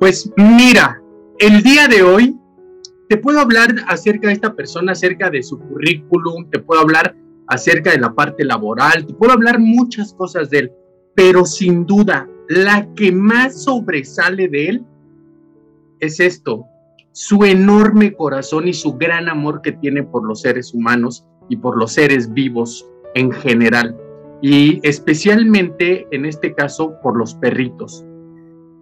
Pues mira, el día de hoy te puedo hablar acerca de esta persona, acerca de su currículum, te puedo hablar acerca de la parte laboral, te puedo hablar muchas cosas de él, pero sin duda la que más sobresale de él es esto, su enorme corazón y su gran amor que tiene por los seres humanos y por los seres vivos en general, y especialmente en este caso por los perritos.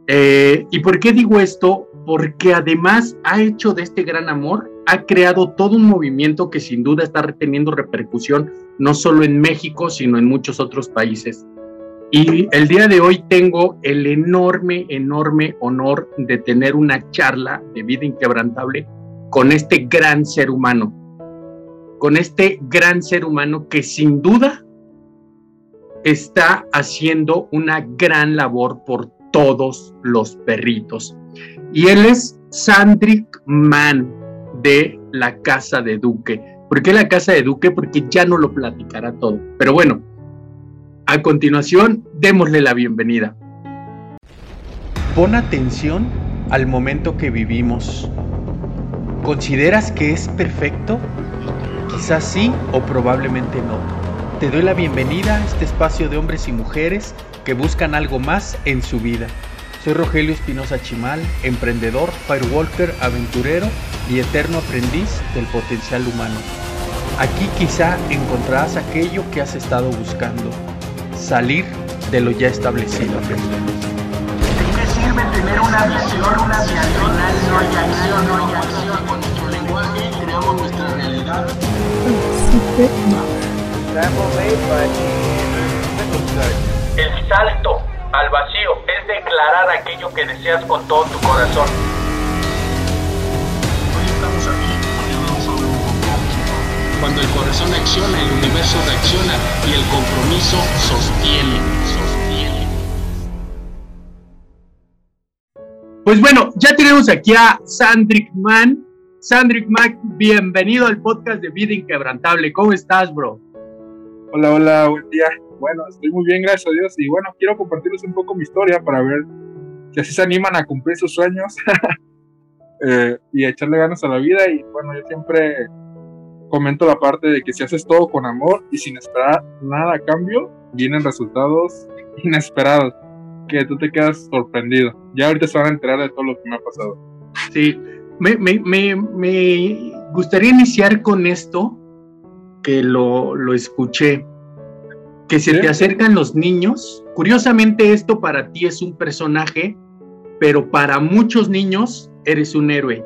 Eh, ¿Y por qué digo esto? Porque además ha hecho de este gran amor, ha creado todo un movimiento que sin duda está teniendo repercusión no solo en México, sino en muchos otros países. Y el día de hoy tengo el enorme, enorme honor de tener una charla de vida inquebrantable con este gran ser humano, con este gran ser humano que sin duda está haciendo una gran labor por todos los perritos. Y él es Sandrick Mann de la Casa de Duque. ¿Por qué la Casa de Duque? Porque ya no lo platicará todo. Pero bueno, a continuación, démosle la bienvenida. Pon atención al momento que vivimos. ¿Consideras que es perfecto? Quizás sí o probablemente no. Te doy la bienvenida a este espacio de hombres y mujeres que buscan algo más en su vida. Soy Rogelio Espinosa Chimal, emprendedor, firewalker, aventurero y eterno aprendiz del potencial humano. Aquí quizá encontrarás aquello que has estado buscando salir de lo ya establecido. ¿De qué sirve tener una visión, una diagonal, no hay acción, no hay acción? Con nuestro lenguaje creamos nuestra realidad. El salto al vacío es declarar aquello que deseas con todo tu corazón. Hoy estamos aquí porque hablamos sobre un compromiso. Cuando el corazón acciona, el universo reacciona y el compromiso sostiene, sostiene. Pues bueno, ya tenemos aquí a Sandrick Mann. Sandrick Mann, bienvenido al podcast de Vida Inquebrantable. ¿Cómo estás, bro? Hola, hola, buen día. Bueno, estoy muy bien, gracias a Dios. Y bueno, quiero compartirles un poco mi historia para ver si así se animan a cumplir sus sueños eh, y echarle ganas a la vida. Y bueno, yo siempre comento la parte de que si haces todo con amor y sin esperar nada a cambio, vienen resultados inesperados que tú te quedas sorprendido. Ya ahorita se van a enterar de todo lo que me ha pasado. Sí, me, me, me, me gustaría iniciar con esto, que lo, lo escuché, que se te acercan los niños. Curiosamente esto para ti es un personaje, pero para muchos niños eres un héroe.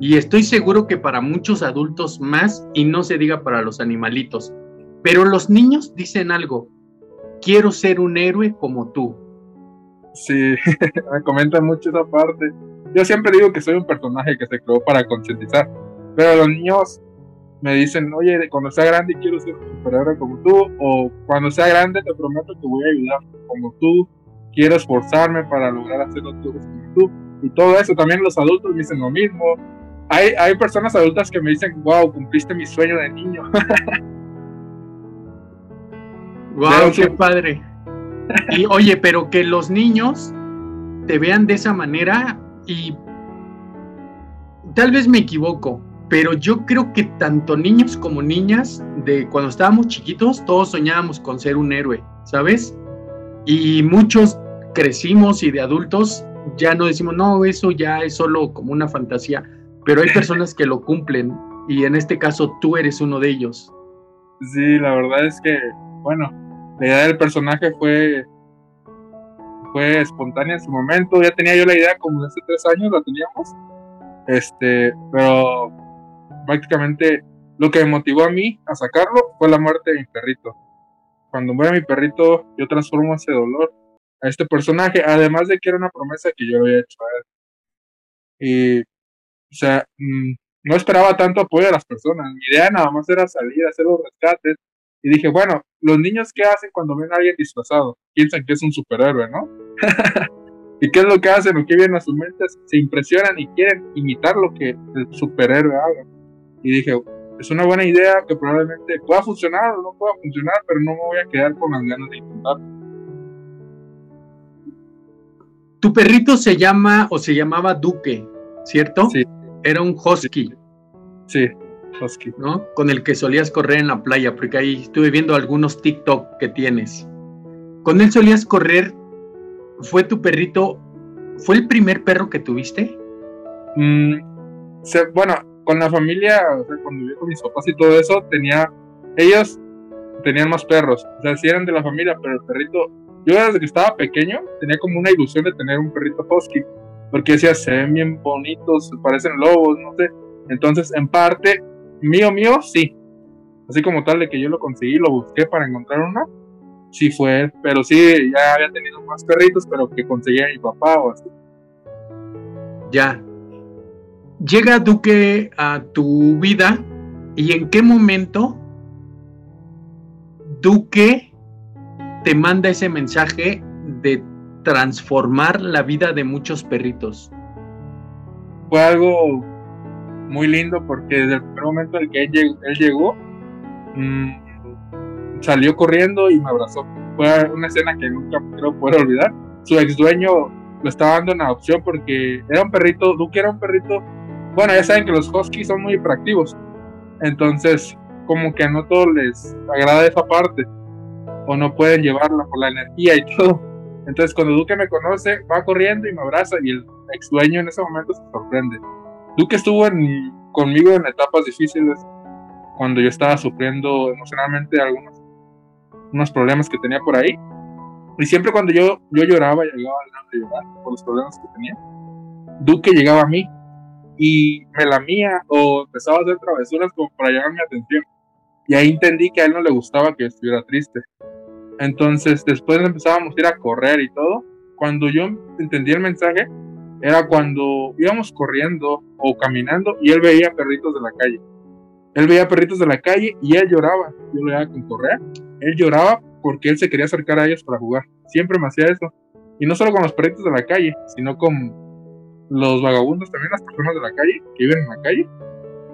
Y estoy seguro que para muchos adultos más, y no se diga para los animalitos. Pero los niños dicen algo, quiero ser un héroe como tú. Sí, me comentan mucho esa parte. Yo siempre digo que soy un personaje que se creó para concientizar, pero los niños me dicen, oye, cuando sea grande quiero ser un superhéroe como tú, o cuando sea grande te prometo que voy a ayudar como tú, quiero esforzarme para lograr hacerlo todo como tú. Y todo eso, también los adultos me dicen lo mismo, hay, hay personas adultas que me dicen, wow, cumpliste mi sueño de niño. wow, qué padre. Y oye, pero que los niños te vean de esa manera y tal vez me equivoco, pero yo creo que tanto niños como niñas, de cuando estábamos chiquitos, todos soñábamos con ser un héroe, ¿sabes? Y muchos crecimos y de adultos ya no decimos, no, eso ya es solo como una fantasía pero hay personas que lo cumplen y en este caso tú eres uno de ellos. Sí, la verdad es que, bueno, la idea del personaje fue fue espontánea en su momento, ya tenía yo la idea como hace tres años, la teníamos, este, pero prácticamente lo que motivó a mí a sacarlo fue la muerte de mi perrito. Cuando muere mi perrito, yo transformo ese dolor a este personaje, además de que era una promesa que yo había hecho a él. Y o sea, mm, no esperaba tanto apoyo de las personas. Mi idea nada más era salir, hacer los rescates. Y dije, bueno, los niños qué hacen cuando ven a alguien disfrazado? Piensan que es un superhéroe, ¿no? ¿Y qué es lo que hacen? ¿O qué viene a sus mentes? Se impresionan y quieren imitar lo que el superhéroe haga. Y dije, es una buena idea que probablemente pueda funcionar o no pueda funcionar, pero no me voy a quedar con las ganas de intentarlo. Tu perrito se llama o se llamaba Duque, ¿cierto? Sí. Era un husky, Sí, husky. ¿no? Con el que solías correr en la playa, porque ahí estuve viendo algunos TikTok que tienes. Con él solías correr. ¿Fue tu perrito? ¿Fue el primer perro que tuviste? Mm, se- bueno, con la familia, cuando vivía con mis papás y todo eso, tenía, ellos tenían más perros, o sea, sí eran de la familia, pero el perrito, yo desde que estaba pequeño tenía como una ilusión de tener un perrito husky, porque decía, se ven bien bonitos, parecen lobos, no sé, entonces en parte, mío, mío, sí, así como tal de que yo lo conseguí, lo busqué para encontrar uno, sí fue pero sí, ya había tenido más perritos, pero que conseguía mi papá o así. Ya. Llega Duque a tu vida y en qué momento Duque te manda ese mensaje de transformar la vida de muchos perritos. fue algo muy lindo porque desde el primer momento en que él llegó, él llegó, mm, salió corriendo y me abrazó. Fue una escena que nunca creo poder olvidar. Su ex dueño lo estaba dando en adopción porque era un perrito, Duque era un perrito. Bueno, ya saben que los huskies son muy hiperactivos. Entonces, como que a no todos les agrada esa parte. O no pueden llevarla por la energía y todo. Entonces, cuando Duque me conoce, va corriendo y me abraza. Y el ex dueño en ese momento se sorprende. Duque estuvo en- conmigo en etapas difíciles cuando yo estaba sufriendo emocionalmente algunos unos problemas que tenía por ahí. Y siempre cuando yo, yo lloraba, llegaba de llorar por los problemas que tenía, Duque llegaba a mí y me lamía o empezaba a hacer travesuras como para llamar mi atención. Y ahí entendí que a él no le gustaba que estuviera triste. Entonces, después empezábamos a ir a correr y todo. Cuando yo entendí el mensaje, era cuando íbamos corriendo o caminando y él veía perritos de la calle. Él veía perritos de la calle y él lloraba. Yo lo veía con correa. Él lloraba porque él se quería acercar a ellos para jugar. Siempre me hacía eso. Y no solo con los perritos de la calle, sino con los vagabundos, también las personas de la calle que viven en la calle.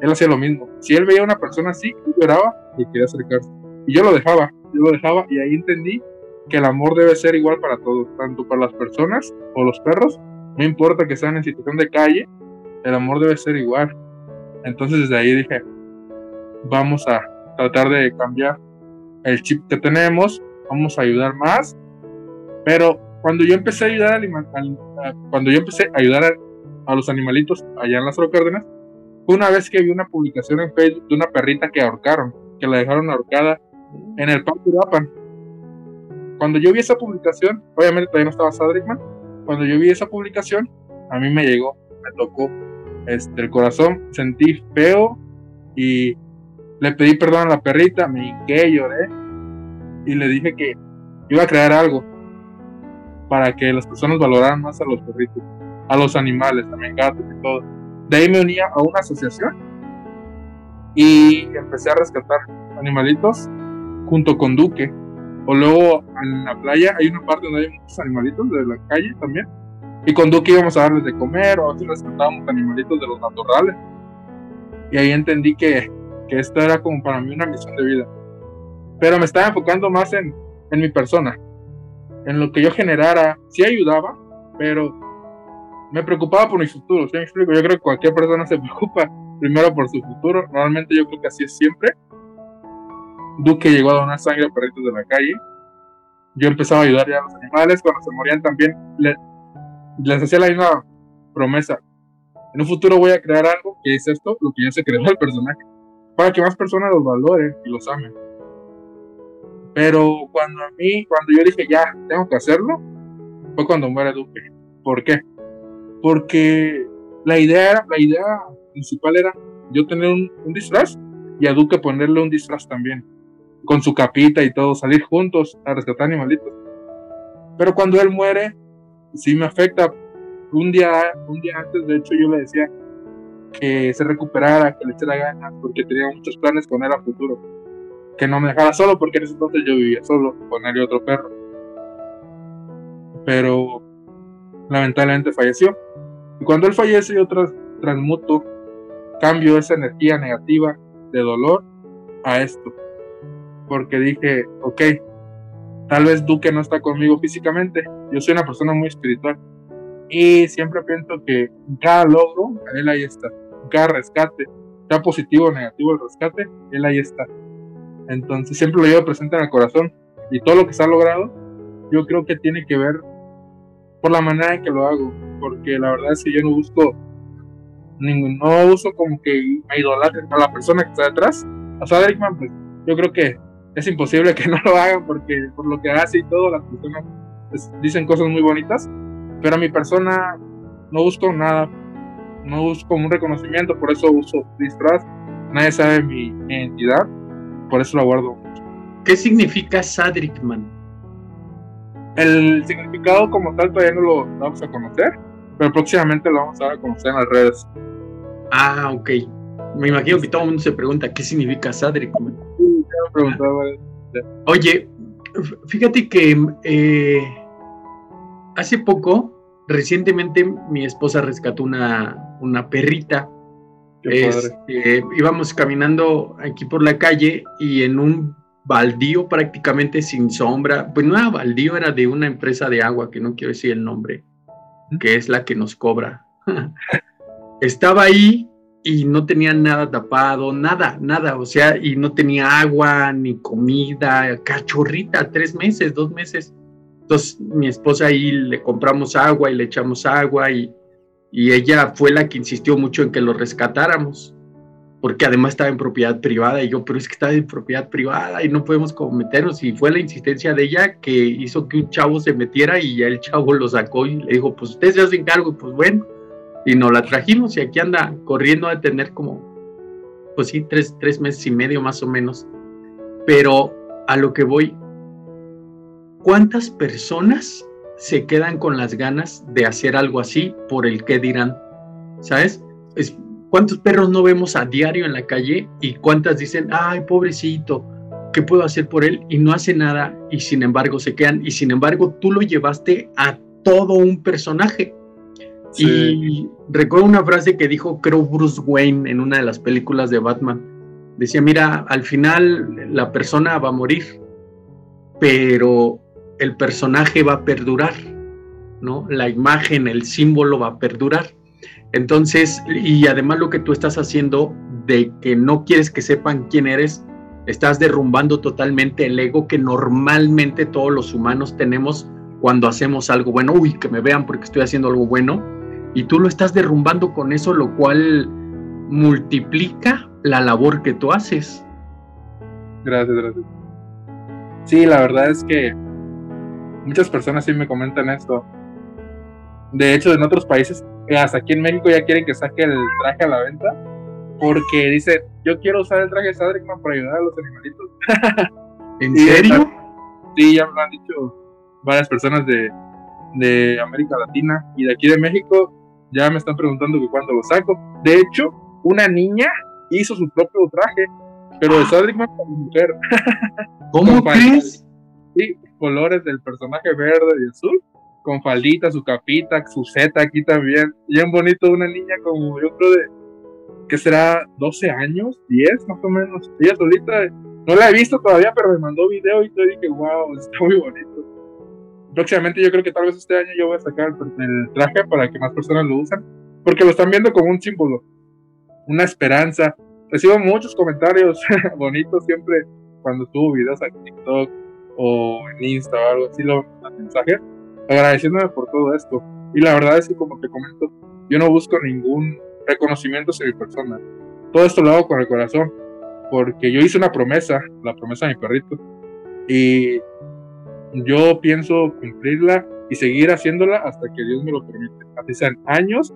Él hacía lo mismo. Si él veía a una persona así, lloraba y quería acercarse. Y yo lo dejaba, yo lo dejaba y ahí entendí que el amor debe ser igual para todos, tanto para las personas o los perros, no importa que sean en situación de calle, el amor debe ser igual. Entonces desde ahí dije, vamos a tratar de cambiar el chip que tenemos, vamos a ayudar más, pero cuando yo empecé a ayudar al, al- cuando yo empecé a ayudar a, los animalitos allá en las Cárdenas, fue una vez que vi una publicación en Facebook de una perrita que ahorcaron, que la dejaron ahorcada en el Parque Uruapan. Cuando yo vi esa publicación, obviamente todavía no estaba Sadrickman, cuando yo vi esa publicación, a mí me llegó, me tocó este, el corazón, sentí feo y le pedí perdón a la perrita, me hinqué, lloré y le dije que iba a crear algo para que las personas valoraran más a los perritos, a los animales, también gatos y todo. De ahí me unía a una asociación y empecé a rescatar animalitos junto con Duque. O luego en la playa hay una parte donde hay muchos animalitos de la calle también. Y con Duque íbamos a darles de comer o a veces rescatábamos animalitos de los naturales. Y ahí entendí que, que esto era como para mí una misión de vida. Pero me estaba enfocando más en, en mi persona, en lo que yo generara. Sí ayudaba, pero me preocupaba por mi futuro. ¿sí me explico? Yo creo que cualquier persona se preocupa primero por su futuro. Normalmente yo creo que así es siempre. Duque llegó a donar sangre a perritos de la calle. Yo empezaba a ayudar ya a los animales. Cuando se morían también le- les hacía la misma promesa. En un futuro voy a crear algo que es esto, lo que ya se creó el personaje. Para que más personas los valoren y los amen. Pero cuando a mí, cuando yo dije ya, tengo que hacerlo, fue cuando muere Duque. ¿Por qué? Porque la idea era, la idea principal era yo tener un, disfraz y a Duque ponerle un disfraz también. Con su capita y todo, salir juntos a rescatar animalitos. Pero cuando él muere, sí me afecta. Un día, un día antes, de hecho, yo le decía que se recuperara, que le echara ganas, porque tenía muchos planes con él a futuro. Que no me dejara solo, porque en ese entonces yo vivía solo con él y otro perro. Pero lamentablemente falleció. Y cuando él fallece, yo transmuto, cambio esa energía negativa de dolor a esto. Porque dije, ok, tal vez Duque no está conmigo físicamente, yo soy una persona muy espiritual. Y siempre pienso que cada logro, él ahí está. Cada rescate, sea positivo o negativo el rescate, él ahí está. Entonces siempre lo llevo presente en el corazón. Y todo lo que se ha logrado, yo creo que tiene que ver por la manera en que lo hago. Porque la verdad es que yo no busco ningún, no uso como que me idolatre a la persona que está detrás. A Sadrickman, pues yo creo que es imposible que no lo hagan porque por lo que hace y todo, las personas pues, dicen cosas muy bonitas. Pero a mi persona no busco nada, no busco un reconocimiento, por eso uso disfraz. Nadie sabe mi, identidad, por eso la guardo. ¿Qué significa Sadrickman? El significado como tal todavía no lo vamos a conocer, pero próximamente lo vamos a dar a conocer en las redes. Ah, ok. Me imagino que todo el mundo se pregunta qué significa Sadrickman. Sí, preguntado. Oye, fíjate que eh, hace poco, recientemente, mi esposa rescató una, una perrita. Este, íbamos caminando aquí por la calle y en un baldío prácticamente sin sombra, pues no era baldío, era de una empresa de agua que no quiero decir el nombre, que es la que nos cobra. Estaba ahí y no tenía nada tapado, nada, nada, o sea, y no tenía agua ni comida, cachorrita, tres meses, dos meses. Entonces mi esposa ahí le compramos agua y le echamos agua y, y ella fue la que insistió mucho en que lo rescatáramos, porque además estaba en propiedad privada y yo, pero es que está en propiedad privada y no podemos meternos y fue la insistencia de ella que hizo que un chavo se metiera y ya el chavo lo sacó y le dijo, pues usted se hace cargo pues bueno y nos la trajimos y aquí anda corriendo a tener como, pues sí, tres, tres meses y medio más o menos. Pero a lo que voy, ¿cuántas personas se quedan con las ganas de hacer algo así por el que dirán? ¿Sabes? Es, ¿Cuántos perros no vemos a diario en la calle y cuántas dicen, ay, pobrecito, ¿qué puedo hacer por él? Y no hace nada y sin embargo se quedan y sin embargo tú lo llevaste a todo un personaje. Y recuerdo una frase que dijo, creo, Bruce Wayne en una de las películas de Batman. Decía, mira, al final la persona va a morir, pero el personaje va a perdurar, ¿no? La imagen, el símbolo va a perdurar. Entonces, y además lo que tú estás haciendo de que no quieres que sepan quién eres, estás derrumbando totalmente el ego que normalmente todos los humanos tenemos cuando hacemos algo bueno. Uy, que me vean porque estoy haciendo algo bueno y tú lo estás derrumbando con eso, lo cual multiplica la labor que tú haces. Gracias, gracias. Sí, la verdad es que muchas personas sí me comentan esto. De hecho, en otros países, hasta aquí en México ya quieren que saque el traje a la venta porque dicen, yo quiero usar el traje de Sadrickman para ayudar a los animalitos. ¿En serio? Sí, ya me lo han dicho varias personas de, de América Latina y de aquí de México ya me están preguntando que cuándo lo saco. De hecho, una niña hizo su propio traje, pero de Sadrickman como mujer. ¿Cómo crees? Sí, colores del personaje verde y azul, con faldita, su capita, su seta aquí también. Bien bonito, una niña como yo creo de, que será 12 años, 10 más o menos. Ella solita, no la he visto todavía, pero me mandó video y te dije, wow, está muy bonito próximamente yo creo que tal vez este año yo voy a sacar el, traje para que más personas lo usen, porque lo están viendo como un símbolo, una esperanza. Recibo muchos comentarios bonitos siempre cuando subo videos a TikTok o en Insta o algo así, los mensajes, agradeciéndome por todo esto. Y la verdad es que como te comento, yo no busco ningún reconocimiento hacia mi persona. Todo esto lo hago con el corazón, porque yo hice una promesa, la promesa de mi perrito, y yo pienso cumplirla y seguir haciéndola hasta que Dios me lo permite. Así sean años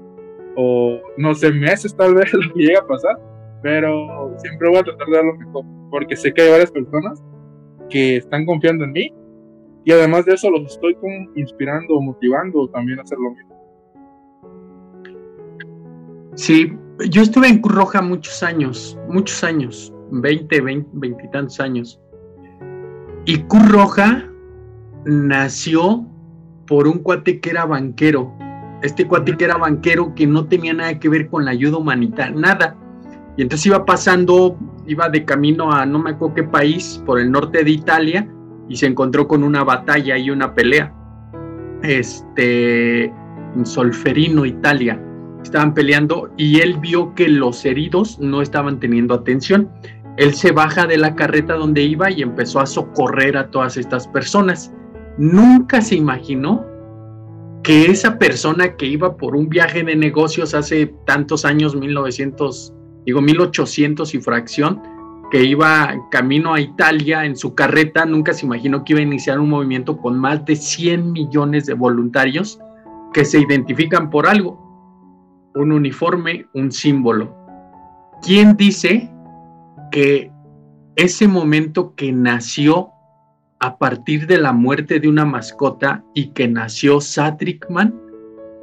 o no sé, meses tal vez lo que llegue a pasar, pero siempre voy a tratar de dar lo mejor, porque sé que hay varias personas que están confiando en mí y además de eso los estoy inspirando, motivando también a hacer lo mismo. Sí, yo estuve en Cruz Roja muchos años, muchos años, 20, 20, 20 y tantos años. Y Cruz Roja nació por un cuate que era banquero. Este cuate que era banquero que no tenía nada que ver con la ayuda humanitaria, nada. Y entonces iba pasando, iba de camino a no me acuerdo qué país, por el norte de Italia, y se encontró con una batalla y una pelea. Este, Solferino, Italia. Estaban peleando y él vio que los heridos no estaban teniendo atención. Él se baja de la carreta donde iba y empezó a socorrer a todas estas personas. Nunca se imaginó que esa persona que iba por un viaje de negocios hace tantos años, 1900, digo 1800 y fracción, que iba camino a Italia en su carreta, nunca se imaginó que iba a iniciar un movimiento con más de 100 millones de voluntarios que se identifican por algo, un uniforme, un símbolo. ¿Quién dice que ese momento que nació a partir de la muerte de una mascota y que nació Satrickman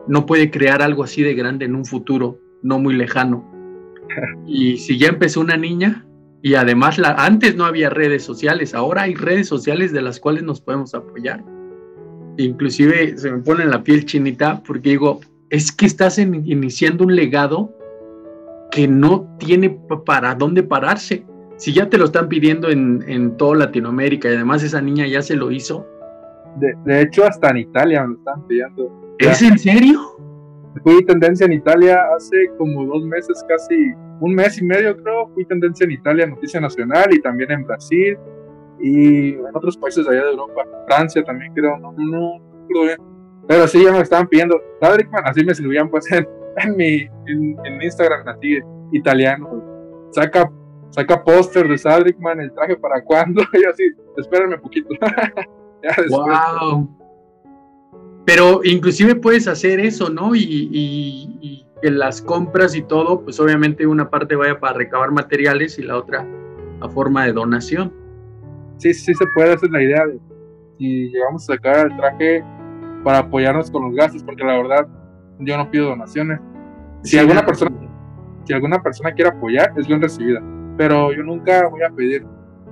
no puede crear algo así de grande en un futuro no muy lejano? Y si ya empezó una niña, y además la, antes no había redes sociales, ahora hay redes sociales de las cuales nos podemos apoyar. Inclusive se me pone la piel chinita porque digo, es que estás iniciando un legado que no tiene para dónde pararse. Si ya te lo están pidiendo en, en toda Latinoamérica y además esa niña ya se lo hizo. De, de hecho, hasta en Italia me lo están pidiendo. ¿Es en serio? Fui tendencia en Italia hace como dos meses, casi un mes y medio creo. Fui tendencia en Italia, Noticia Nacional y también en Brasil y en otros países allá de Europa. Francia también creo, no, no, bien. Pero sí, ya me estaban pidiendo. Sadrickman, así me escribían pues en, en mi en, Instagram, así italiano. Saca saca póster de Sadrickman, el traje para cuando. y así, espérenme un poquito. ya wow. Pero inclusive puedes hacer eso, ¿no? Y, que las compras y todo, pues obviamente una parte vaya para recabar materiales y la otra a forma de donación. Sí, sí se puede, hacer la idea de si llegamos a sacar el traje para apoyarnos con los gastos, porque la verdad yo no pido donaciones. Si alguna persona, si alguna persona quiere apoyar, es bien recibida. Pero yo nunca voy a pedir,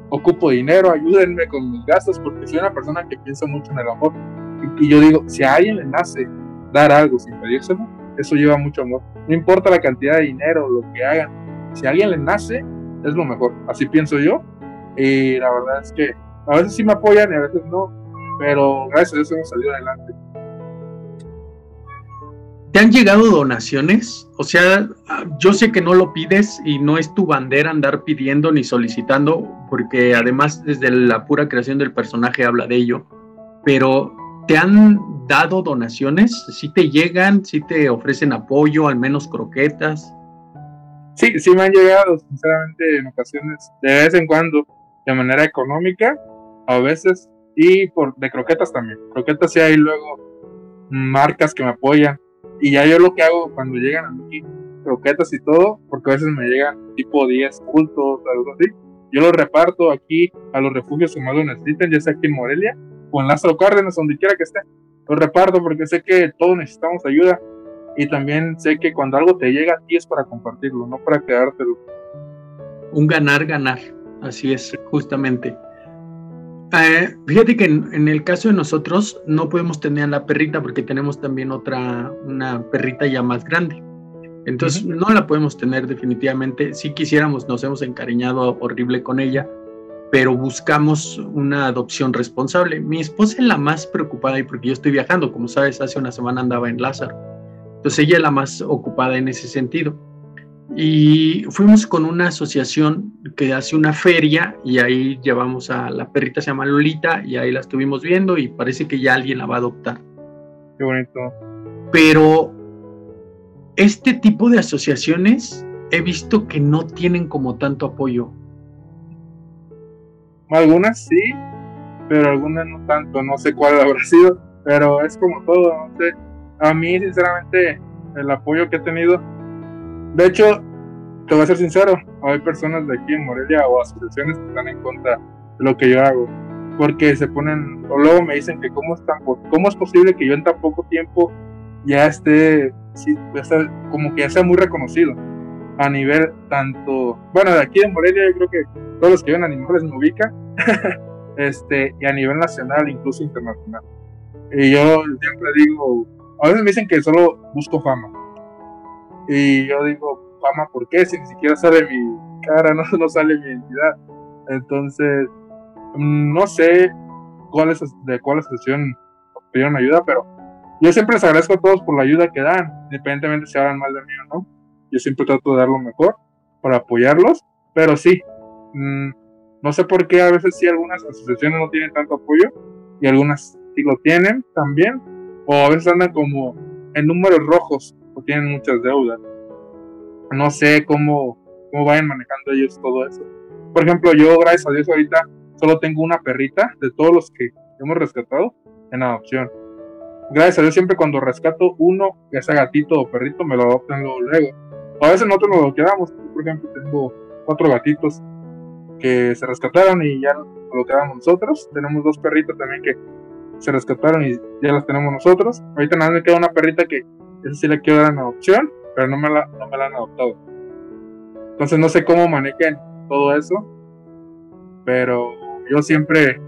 ocupo dinero, ayúdenme con mis gastos, porque soy una persona que piensa mucho en el amor y, yo digo, si a alguien le nace dar algo sin pedírselo, eso lleva mucho amor. No importa la cantidad de dinero, lo que hagan, si a alguien le nace, es lo mejor. Así pienso yo. Y la verdad es que a veces sí me apoyan y a veces no, pero gracias a Dios hemos salido adelante. ¿Te han llegado donaciones? O sea, yo sé que no lo pides y no es tu bandera andar pidiendo ni solicitando, porque además desde la pura creación del personaje habla de ello, pero ¿Te han dado donaciones? ¿Si te llegan? ¿Si te ofrecen apoyo, al menos croquetas? Sí, sí me han llegado, sinceramente, en ocasiones, de vez en cuando, de manera económica, a veces, y por de croquetas también. Croquetas sí hay luego marcas que me apoyan. Y ya yo lo que hago cuando llegan a mí, croquetas y todo, porque a veces me llegan tipo 10 cultos, algo así, yo los reparto aquí a los refugios que más lo necesiten, ya sea aquí en Morelia en Lázaro Cárdenas, donde quiera que esté. Lo reparto porque sé que todos necesitamos ayuda y también sé que cuando algo te llega a ti es para compartirlo, no para quedártelo. Un ganar, ganar, así es, justamente. Eh, fíjate que en, el caso de nosotros no podemos tener a la perrita porque tenemos también otra, una perrita ya más grande. Entonces no la podemos tener definitivamente. Si quisiéramos, nos hemos encariñado horrible con ella, pero buscamos una adopción responsable. Mi esposa es la más preocupada y porque yo estoy viajando, como sabes, hace una semana andaba en Lázaro. Entonces ella es la más ocupada en ese sentido. Y fuimos con una asociación que hace una feria y ahí llevamos a la perrita, se llama Lolita, y ahí la estuvimos viendo y parece que ya alguien la va a adoptar. Qué bonito. Pero este tipo de asociaciones he visto que no tienen como tanto apoyo. Algunas sí, pero algunas no tanto, no sé cuál habrá sido, pero es como todo, no sé. A mí, sinceramente, el apoyo que he tenido, de hecho, te voy a ser sincero, hay personas de aquí en Morelia o asociaciones que están en contra de lo que yo hago, porque se ponen, o luego me dicen que cómo, están, cómo es posible que yo en tan poco tiempo ya esté, sí, como que ya sea muy reconocido a nivel tanto, bueno, de aquí en Morelia yo creo que todos los que ven animales me ubican, este, y a nivel nacional, incluso internacional. Y yo siempre digo, a veces me dicen que solo busco fama. Y yo digo, fama, ¿por qué? Si ni siquiera sale mi cara, no, no sale mi identidad. Entonces, no sé cuál es, de cuál asociación pidieron ayuda, pero yo siempre les agradezco a todos por la ayuda que dan, independientemente si hablan mal de mí o no. Yo siempre trato de dar lo mejor para apoyarlos, pero sí, mm, no sé por qué a veces sí algunas asociaciones no tienen tanto apoyo y algunas sí lo tienen también, o a veces andan como en números rojos o tienen muchas deudas. No sé cómo, cómo vayan manejando ellos todo eso. Por ejemplo, yo, gracias a Dios, ahorita solo tengo una perrita de todos los que hemos rescatado en adopción. Gracias a Dios, siempre cuando rescato uno, ya sea gatito o perrito, me lo adoptan luego. A veces nosotros nos lo quedamos. Por ejemplo, tengo cuatro gatitos que se rescataron y ya lo quedamos nosotros. Tenemos dos perritos también que se rescataron y ya las tenemos nosotros. Ahorita nada más me queda una perrita que esa sí la quiero dar en adopción, pero no me la, no me la han adoptado. Entonces no sé cómo manejen todo eso, pero yo siempre,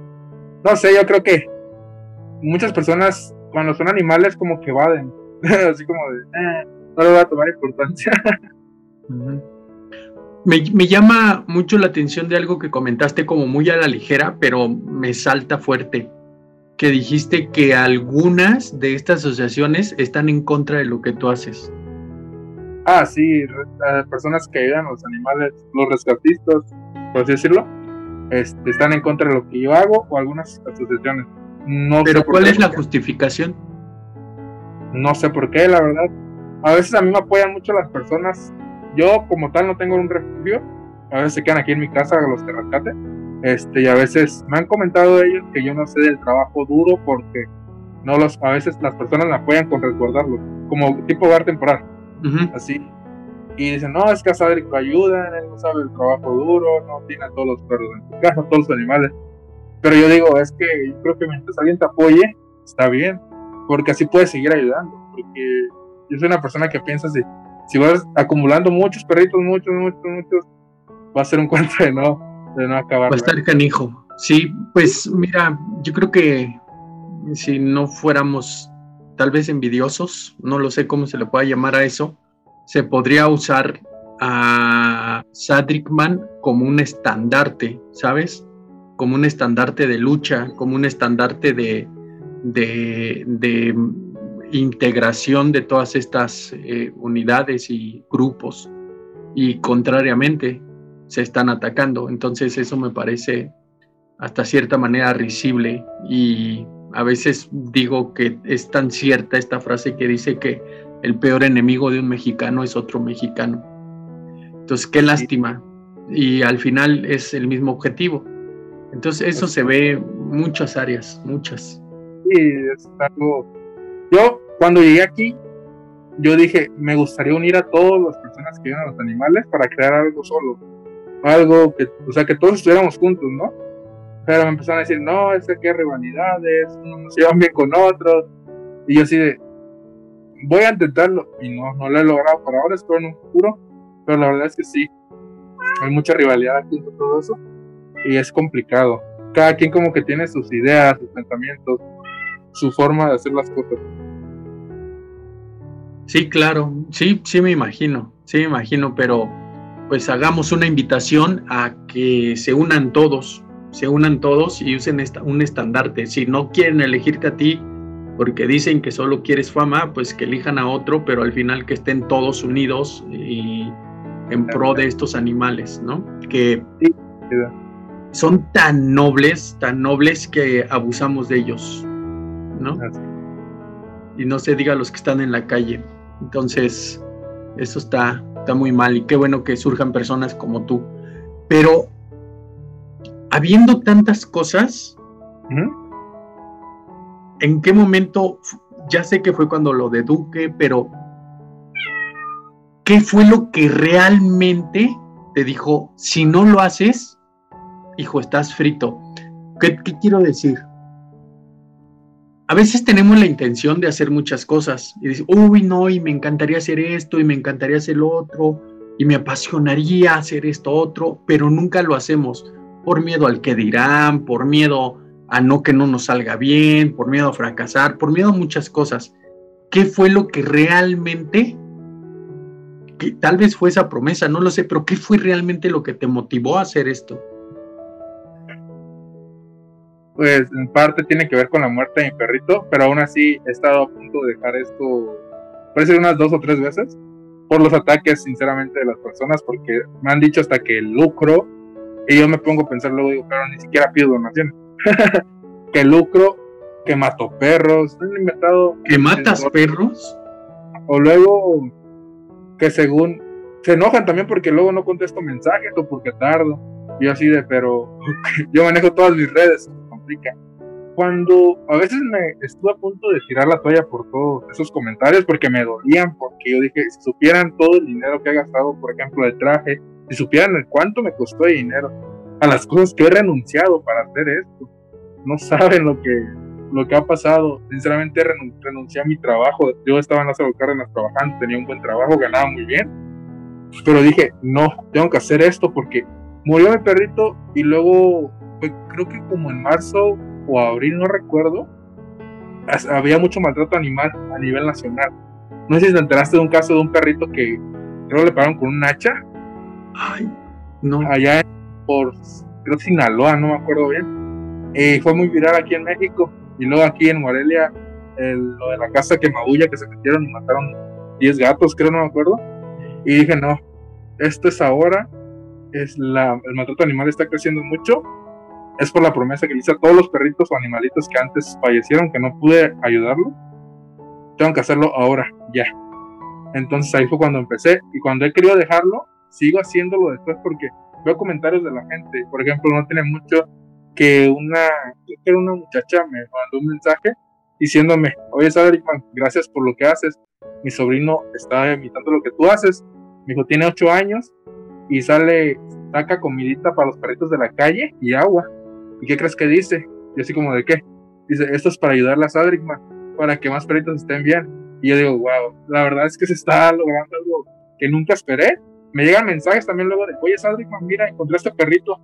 no sé, yo creo que muchas personas cuando son animales como que evaden, así como de, eh, no le voy a tomar importancia. me, me, llama mucho la atención de algo que comentaste como muy a la ligera, pero me salta fuerte, que dijiste que algunas de estas asociaciones están en contra de lo que tú haces. Ah, sí, personas que ayudan a los animales, los rescatistas, por así decirlo, este, están en contra de lo que yo hago o algunas asociaciones. No Pero ¿cuál es la justificación? No sé por qué, la verdad. A veces a mí me apoyan mucho las personas. Yo como tal no tengo un refugio. A veces se quedan aquí en mi casa los que rescate. Este, y a veces me han comentado ellos que yo no sé del trabajo duro porque no los, a veces las personas me apoyan con resguardarlos, como tipo hogar temporal. Así. Y dicen, no, es que a Sadrico ayudan, él no sabe el trabajo duro, no tiene a todos los perros en su casa, todos los animales. Pero yo digo, es que yo creo que mientras alguien te apoye, está bien, porque así puedes seguir ayudando. Porque yo soy una persona que piensa si, si vas acumulando muchos perritos, muchos, muchos, muchos, va a ser un cuento de no, de no acabar. Va a estar canijo. Sí, pues mira, yo creo que si no fuéramos tal vez envidiosos, no lo sé cómo se le pueda llamar a eso, se podría usar a Sadrickman como un estandarte, ¿sabes? como un estandarte de lucha, como un estandarte de, de, integración de todas estas eh, unidades y grupos. Y contrariamente, se están atacando. Entonces eso me parece hasta cierta manera risible y a veces digo que es tan cierta esta frase que dice que el peor enemigo de un mexicano es otro mexicano. Entonces, qué lástima. Y al final es el mismo objetivo. Entonces eso se ve en muchas áreas, muchas. Sí, es algo... Yo cuando llegué aquí, yo dije, me gustaría unir a todas las personas que viven a los animales para crear algo solo. Algo que, o sea, que todos estuviéramos juntos, ¿no? Pero me empezaron a decir, no, es que hay rivalidades, unos se llevan bien con otros. Y yo así de, voy a intentarlo. Y no, no lo he logrado por ahora, espero en un futuro. Pero la verdad es que sí, hay mucha rivalidad aquí con todo eso y es complicado. Cada quien como que tiene sus ideas, sus pensamientos, su forma de hacer las cosas. Sí, claro, sí, sí me imagino, sí me imagino, pero pues hagamos una invitación a que se unan todos, se unan todos y usen esta, un estandarte. Si no quieren elegirte a ti porque dicen que solo quieres fama, pues que elijan a otro, pero al final que estén todos unidos y en pro de estos animales, ¿no? Que son tan nobles, tan nobles que abusamos de ellos, ¿no? Y no se diga los que están en la calle. Entonces, eso está, está muy mal y qué bueno que surjan personas como tú. Pero, habiendo tantas cosas, ¿en qué momento, ya sé que fue cuando lo de Duque, pero ¿qué fue lo que realmente te dijo, si no lo haces, hijo, estás frito. ¿Qué, quiero decir? A veces tenemos la intención de hacer muchas cosas y decir, uy, no, y me encantaría hacer esto, y me encantaría hacer lo otro, y me apasionaría hacer esto otro, pero nunca lo hacemos por miedo al que dirán, por miedo a no que no nos salga bien, por miedo a fracasar, por miedo a muchas cosas. ¿Qué fue lo que realmente, que tal vez fue esa promesa, no lo sé, pero qué fue realmente lo que te motivó a hacer esto? Pues en parte tiene que ver con la muerte de mi perrito, pero aún así he estado a punto de dejar esto, ser unas dos o tres veces, por los ataques, sinceramente, de las personas, porque me han dicho hasta que lucro, y yo me pongo a pensar luego, digo, pero ni siquiera pido donaciones, que lucro, que mato perros, han inventado... ¿Que matas perros? O luego, que según, se enojan también porque luego no contesto mensajes o porque tardo. Yo así de, pero yo manejo todas mis redes, me complica. Cuando a veces me estuve a punto de tirar la toalla por todos esos comentarios porque me dolían, porque yo dije, si supieran todo el dinero que he gastado, por ejemplo, el traje, si supieran el cuánto me costó de dinero, a las cosas que he renunciado para hacer esto, no saben lo que, lo que ha pasado. Sinceramente renuncié a mi trabajo. Yo estaba en Lázaro Cárdenas trabajando, tenía un buen trabajo, ganaba muy bien. Pero dije, no, tengo que hacer esto porque murió mi perrito y luego, creo que como en marzo o abril, no recuerdo, había mucho maltrato animal a nivel nacional. No sé si te enteraste de un caso de un perrito que creo le pararon con un hacha. Ay, no. Allá por, creo Sinaloa, no me acuerdo bien. Y fue muy viral aquí en México. Y luego aquí en Morelia, lo de la casa que maulla, que se metieron y mataron 10 gatos, creo, no me acuerdo. Y dije, no, esto es ahora es la, el maltrato animal está creciendo mucho, es por la promesa que le hice a todos los perritos o animalitos que antes fallecieron, que no pude ayudarlo. Tengo que hacerlo ahora, ya. Entonces ahí fue cuando empecé y cuando he querido dejarlo, sigo haciéndolo después porque veo comentarios de la gente. Por ejemplo, no tiene mucho que una, que una muchacha me mandó un mensaje diciéndome, oye, Sadrickman, gracias por lo que haces. Mi sobrino está imitando lo que tú haces. Mi hijo tiene 8 años y sale, saca comidita para los perritos de la calle y agua. ¿Y qué crees que dice? Y así como de qué? Dice, esto es para ayudarle a Sadrickman, para que más perritos estén bien. Y yo digo, wow, la verdad es que se está logrando algo que nunca esperé. Me llegan mensajes también luego de, oye Sadrickman, mira, encontré este perrito,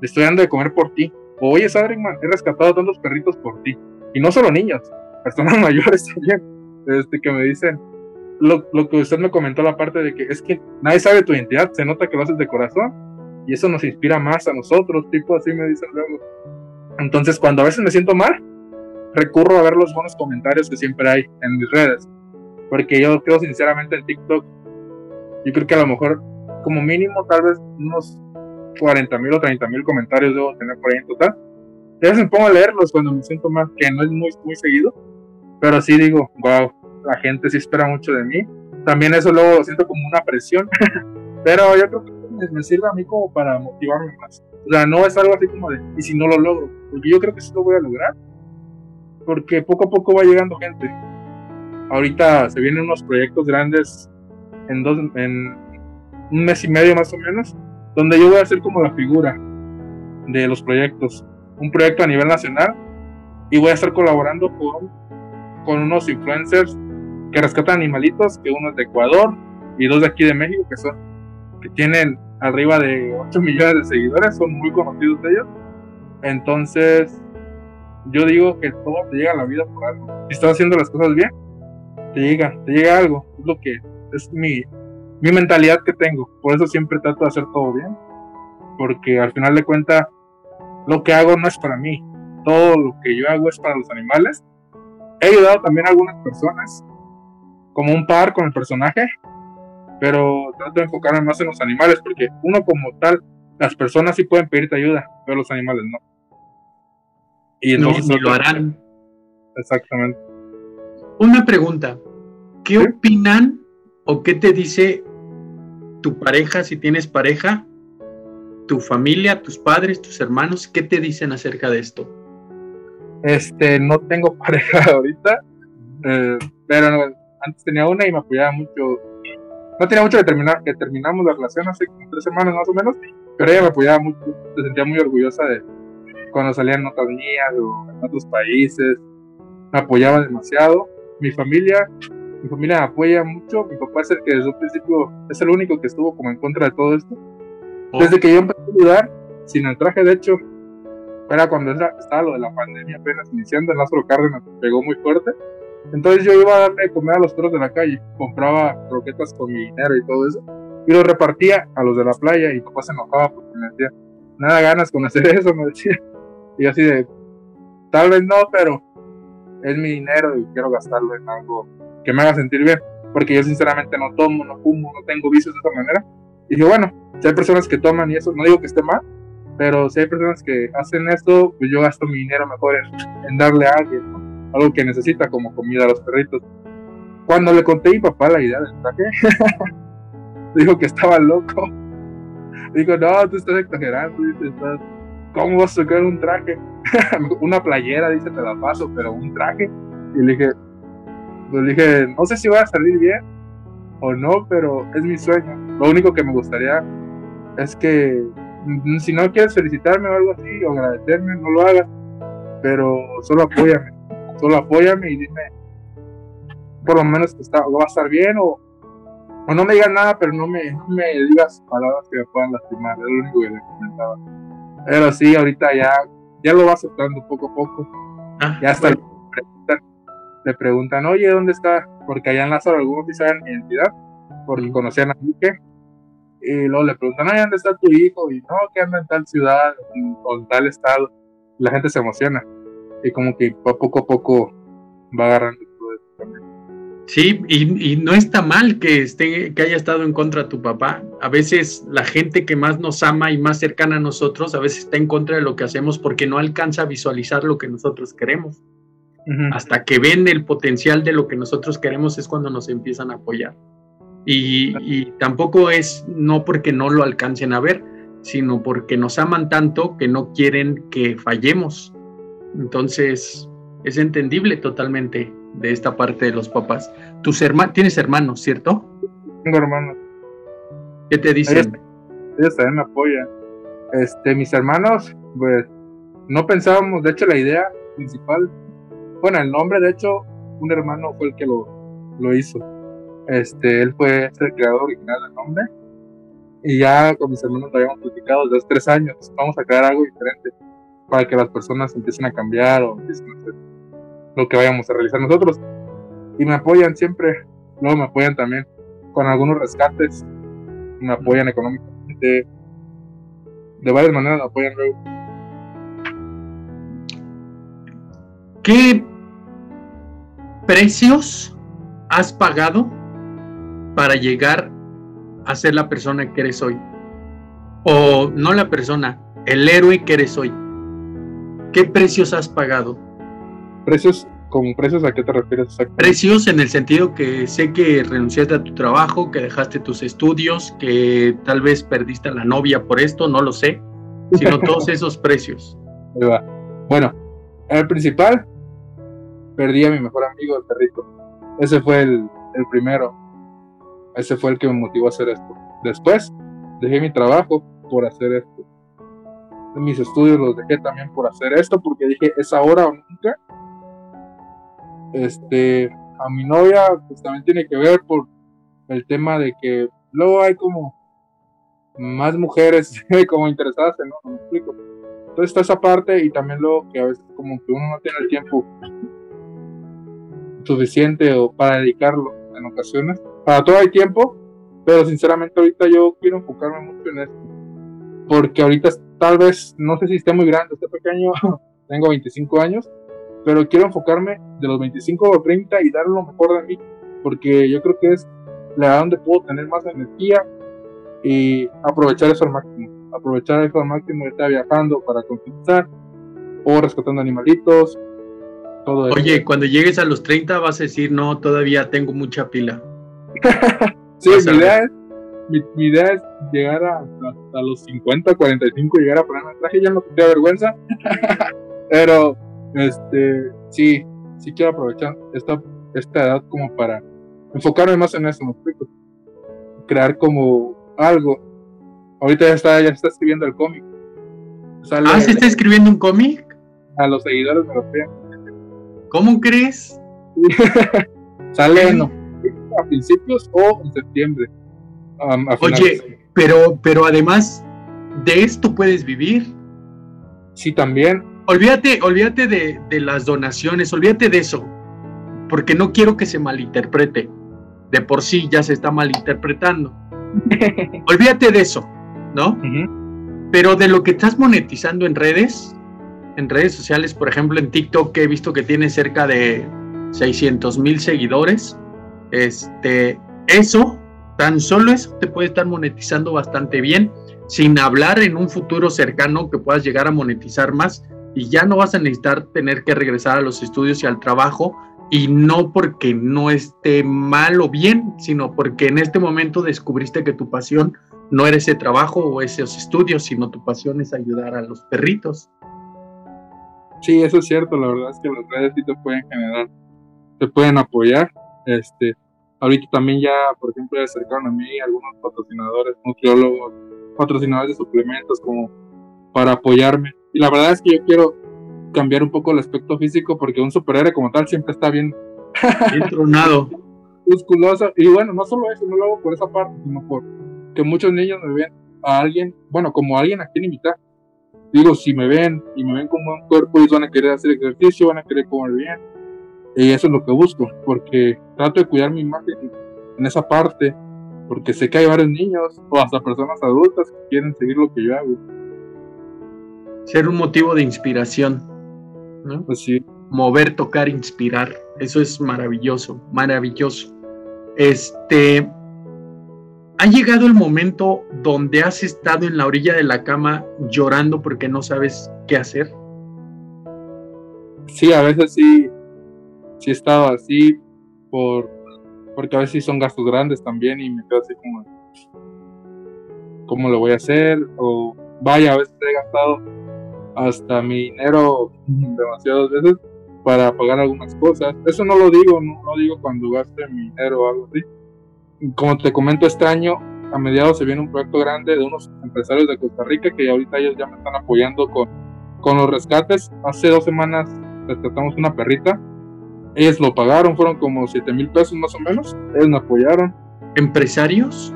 estoy dando de comer por ti. O, oye Sadrickman, he rescatado tantos perritos por ti. Y no solo niños, personas mayores también, este, que me dicen, lo, lo, que usted me comentó, la parte de que es que nadie sabe tu identidad, se nota que lo haces de corazón y eso nos inspira más a nosotros, tipo así me dicen luego. Entonces, cuando a veces me siento mal, recurro a ver los buenos comentarios que siempre hay en mis redes, porque yo creo sinceramente en TikTok, yo creo que a lo mejor, como mínimo, tal vez unos 40 mil o 30 mil comentarios debo tener por ahí en total. Veces me pongo a leerlos cuando me siento mal, que no es muy, muy seguido, pero sí digo, wow, la gente sí espera mucho de mí. También eso luego lo siento como una presión, pero yo creo que me, sirve a mí como para motivarme más. O sea, no es algo así como de, y si no lo logro, porque yo creo que sí lo voy a lograr, porque poco a poco va llegando gente. Ahorita se vienen unos proyectos grandes en, dos, en un mes y medio más o menos, donde yo voy a ser como la figura de los proyectos. Un proyecto a nivel nacional y voy a estar colaborando con, con unos influencers que rescatan animalitos, que uno es de Ecuador y dos de aquí de México, que son que tienen arriba de 8 millones de seguidores, son muy conocidos ellos. Entonces, yo digo que todo te llega a la vida por algo. Si estás haciendo las cosas bien, te llega, te llega algo. Es lo que es mi, mi mentalidad que tengo. Por eso siempre trato de hacer todo bien. Porque al final de cuentas, lo que hago no es para mí. Todo lo que yo hago es para los animales. He ayudado también a algunas personas como un par con el personaje, pero trato de enfocarme más en los animales, porque uno como tal, las personas sí pueden pedirte ayuda, pero los animales no. Y no, ni lo harán. Exactamente. Una pregunta, ¿qué opinan o qué te dice tu pareja, si tienes pareja, tu familia, tus padres, tus hermanos, qué te dicen acerca de esto? Este, no tengo pareja ahorita, eh, pero antes tenía una y me apoyaba mucho. No tenía mucho que terminar, que terminamos la relación hace como tres semanas más o menos, pero ella me apoyaba mucho, se sentía muy orgullosa de cuando salían notas mías o en otros países, me apoyaba demasiado. Mi familia, mi familia me apoya mucho, mi papá es el que desde un principio es el único que estuvo como en contra de todo esto. Oh. Desde que yo empecé a ayudar, sin el traje, de hecho, era cuando estaba lo de la pandemia apenas iniciando, en Lázaro Cárdenas pegó muy fuerte entonces yo iba a darle de comer a los perros de la calle, compraba croquetas con mi dinero y todo eso, y lo repartía a los de la playa y papá se enojaba porque me decía, nada ganas con hacer eso, me decía. Y así de, tal vez no, pero es mi dinero y quiero gastarlo en algo que me haga sentir bien. Porque yo sinceramente no tomo, no fumo, no tengo vicios de esa manera. Y dije, bueno, si hay personas que toman y eso, no digo que esté mal, pero si hay personas que hacen esto, pues yo gasto mi dinero mejor en, darle a alguien, algo que necesita como comida a los perritos. Cuando le conté a mi papá la idea del traje, dijo que estaba loco. Dijo, no, tú estás exagerando, dice, ¿cómo vas a sacar un traje? Una playera, dice, te la paso, pero un traje. Y le dije, pues le dije, no sé si va a salir bien o no, pero es mi sueño. Lo único que me gustaría es que mm, si no quieres felicitarme o algo así, o agradecerme, no lo hagas, pero solo apóyame, solo apóyame y dime por lo menos que está, va a estar bien o, o no me digas nada, pero no me, me digas palabras que me puedan lastimar, es lo único que le comentaba. Pero sí, ahorita ya, ya lo va aceptando poco a poco. Ah, ya hasta le preguntan, oye, ¿dónde está? Porque allá en Lázaro algunos sí saben mi identidad, porque conocían a Quique. Y luego le preguntan, oye, ¿dónde está tu hijo? Y no, que anda en tal ciudad o en tal estado. La gente se emociona. Y como que poco a poco va agarrando todo eso también. Sí, y, y, no está mal que, esté, que haya estado en contra de tu papá. A veces la gente que más nos ama y más cercana a nosotros, a veces está en contra de lo que hacemos porque no alcanza a visualizar lo que nosotros queremos. Hasta que ven el potencial de lo que nosotros queremos es cuando nos empiezan a apoyar. Y, tampoco es no porque no lo alcancen a ver, sino porque nos aman tanto que no quieren que fallemos. Entonces, es entendible totalmente de esta parte de los papás. Tus hermanos, tienes hermanos, ¿cierto? Tengo hermanos. ¿Qué te dicen? Ellos, también me apoyan. Este, mis hermanos, pues, no pensábamos, de hecho, la idea principal bueno, el nombre, de hecho, un hermano fue el que lo, lo hizo. Este, él fue el creador original del nombre. Y ya con mis hermanos lo habíamos platicado desde hace tres años. Vamos a crear algo diferente para que las personas empiecen a cambiar o empiecen a hacer lo que vayamos a realizar nosotros. Y me apoyan siempre. Luego me apoyan también con algunos rescates. Me apoyan económicamente. De varias maneras me apoyan luego. ¿Qué precios has pagado para llegar a ser la persona que eres hoy? O no la persona, el héroe que eres hoy. ¿Qué precios has pagado? Precios, ¿con precios a qué te refieres exactamente? Precios en el sentido que sé que renunciaste a tu trabajo, que dejaste tus estudios, que tal vez perdiste a la novia por esto, no lo sé, sino todos esos precios. Bueno, el principal perdí a mi mejor amigo, el perrito. Ese fue el, el primero. Ese fue el que me motivó a hacer esto. Después dejé mi trabajo por hacer esto. Mis estudios los dejé también por hacer esto porque dije, es ahora o nunca. Este, a mi novia pues también tiene que ver por el tema de que luego hay como más mujeres como interesadas en, ¿no? ¿No me explico? Entonces está esa parte y también luego que a veces como que uno no tiene el tiempo suficiente o para dedicarlo en ocasiones. Para todo hay tiempo, pero sinceramente ahorita yo quiero enfocarme mucho en esto. Porque ahorita tal vez, no sé si esté muy grande, esté pequeño, tengo 25 años, pero quiero enfocarme de los 25 a 30 y dar lo mejor de mí, porque yo creo que es la edad donde puedo tener más energía y aprovechar eso al máximo. Aprovechar eso al máximo, estar viajando para conquistar o rescatando animalitos, Oye, cuando llegues a los 30 vas a decir, no, todavía tengo mucha pila. sí, mi idea, es, mi, idea, es, llegar a, a, los 50, 45, llegar a ponerme el traje, ya no te da vergüenza. Pero, este, sí, sí quiero aprovechar esta, esta edad como para enfocarme más en eso, ¿me explico? Crear como algo. Ahorita ya está, ya está escribiendo el cómic. ah, ¿se está escribiendo un cómic? A los seguidores me lo piden. ¿Cómo crees? Sale a principios o en septiembre. Oye, pero, pero además de esto puedes vivir. Sí, también. Olvídate, olvídate de, de las donaciones, olvídate de eso, porque no quiero que se malinterprete. De por sí ya se está malinterpretando. olvídate de eso, ¿no? Pero de lo que estás monetizando en redes, en redes sociales, por ejemplo en TikTok, que he visto que tiene cerca de 600 mil seguidores. Este, eso, tan solo eso te puede estar monetizando bastante bien, sin hablar en un futuro cercano que puedas llegar a monetizar más y ya no vas a necesitar tener que regresar a los estudios y al trabajo y no porque no esté mal o bien, sino porque en este momento descubriste que tu pasión no era ese trabajo o esos estudios, sino tu pasión es ayudar a los perritos. Sí, eso es cierto, la verdad es que las redes sí te pueden generar, te pueden apoyar. Este, ahorita también ya, por ejemplo, ya acercaron a mí algunos patrocinadores, nutriólogos, patrocinadores de suplementos como para apoyarme. Y la verdad es que yo quiero cambiar un poco el aspecto físico porque un superhéroe como tal siempre está bien entronado musculoso. Y bueno no solo eso no lo hago por esa parte sino por que muchos niños me ven a alguien bueno como alguien a quien invitar. Digo si me ven y me ven como un cuerpo ellos van a querer hacer ejercicio van a querer comer bien y eso es lo que busco porque trato de cuidar mi imagen en esa parte porque sé que hay varios niños o hasta personas adultas que quieren seguir lo que yo hago ser un motivo de inspiración pues sí. Mover, tocar, inspirar. Eso es maravilloso, maravilloso. Este, ¿ha llegado el momento donde has estado en la orilla de la cama llorando porque no sabes qué hacer? Sí, a veces sí, sí he estado así, por, porque a veces son gastos grandes también y me quedo así como, ¿cómo lo voy a hacer? O vaya, a veces he gastado hasta mi dinero demasiadas veces para pagar algunas cosas. Eso no lo digo, no, no digo cuando gaste mi dinero o algo así. Como te comento, este año a mediados se viene un proyecto grande de unos empresarios de Costa Rica que ahorita ellos ya me están apoyando con, con los rescates. Hace dos semanas rescatamos una perrita. Ellos lo pagaron, fueron como 7 mil pesos más o menos. Ellos me apoyaron. ¿Empresarios?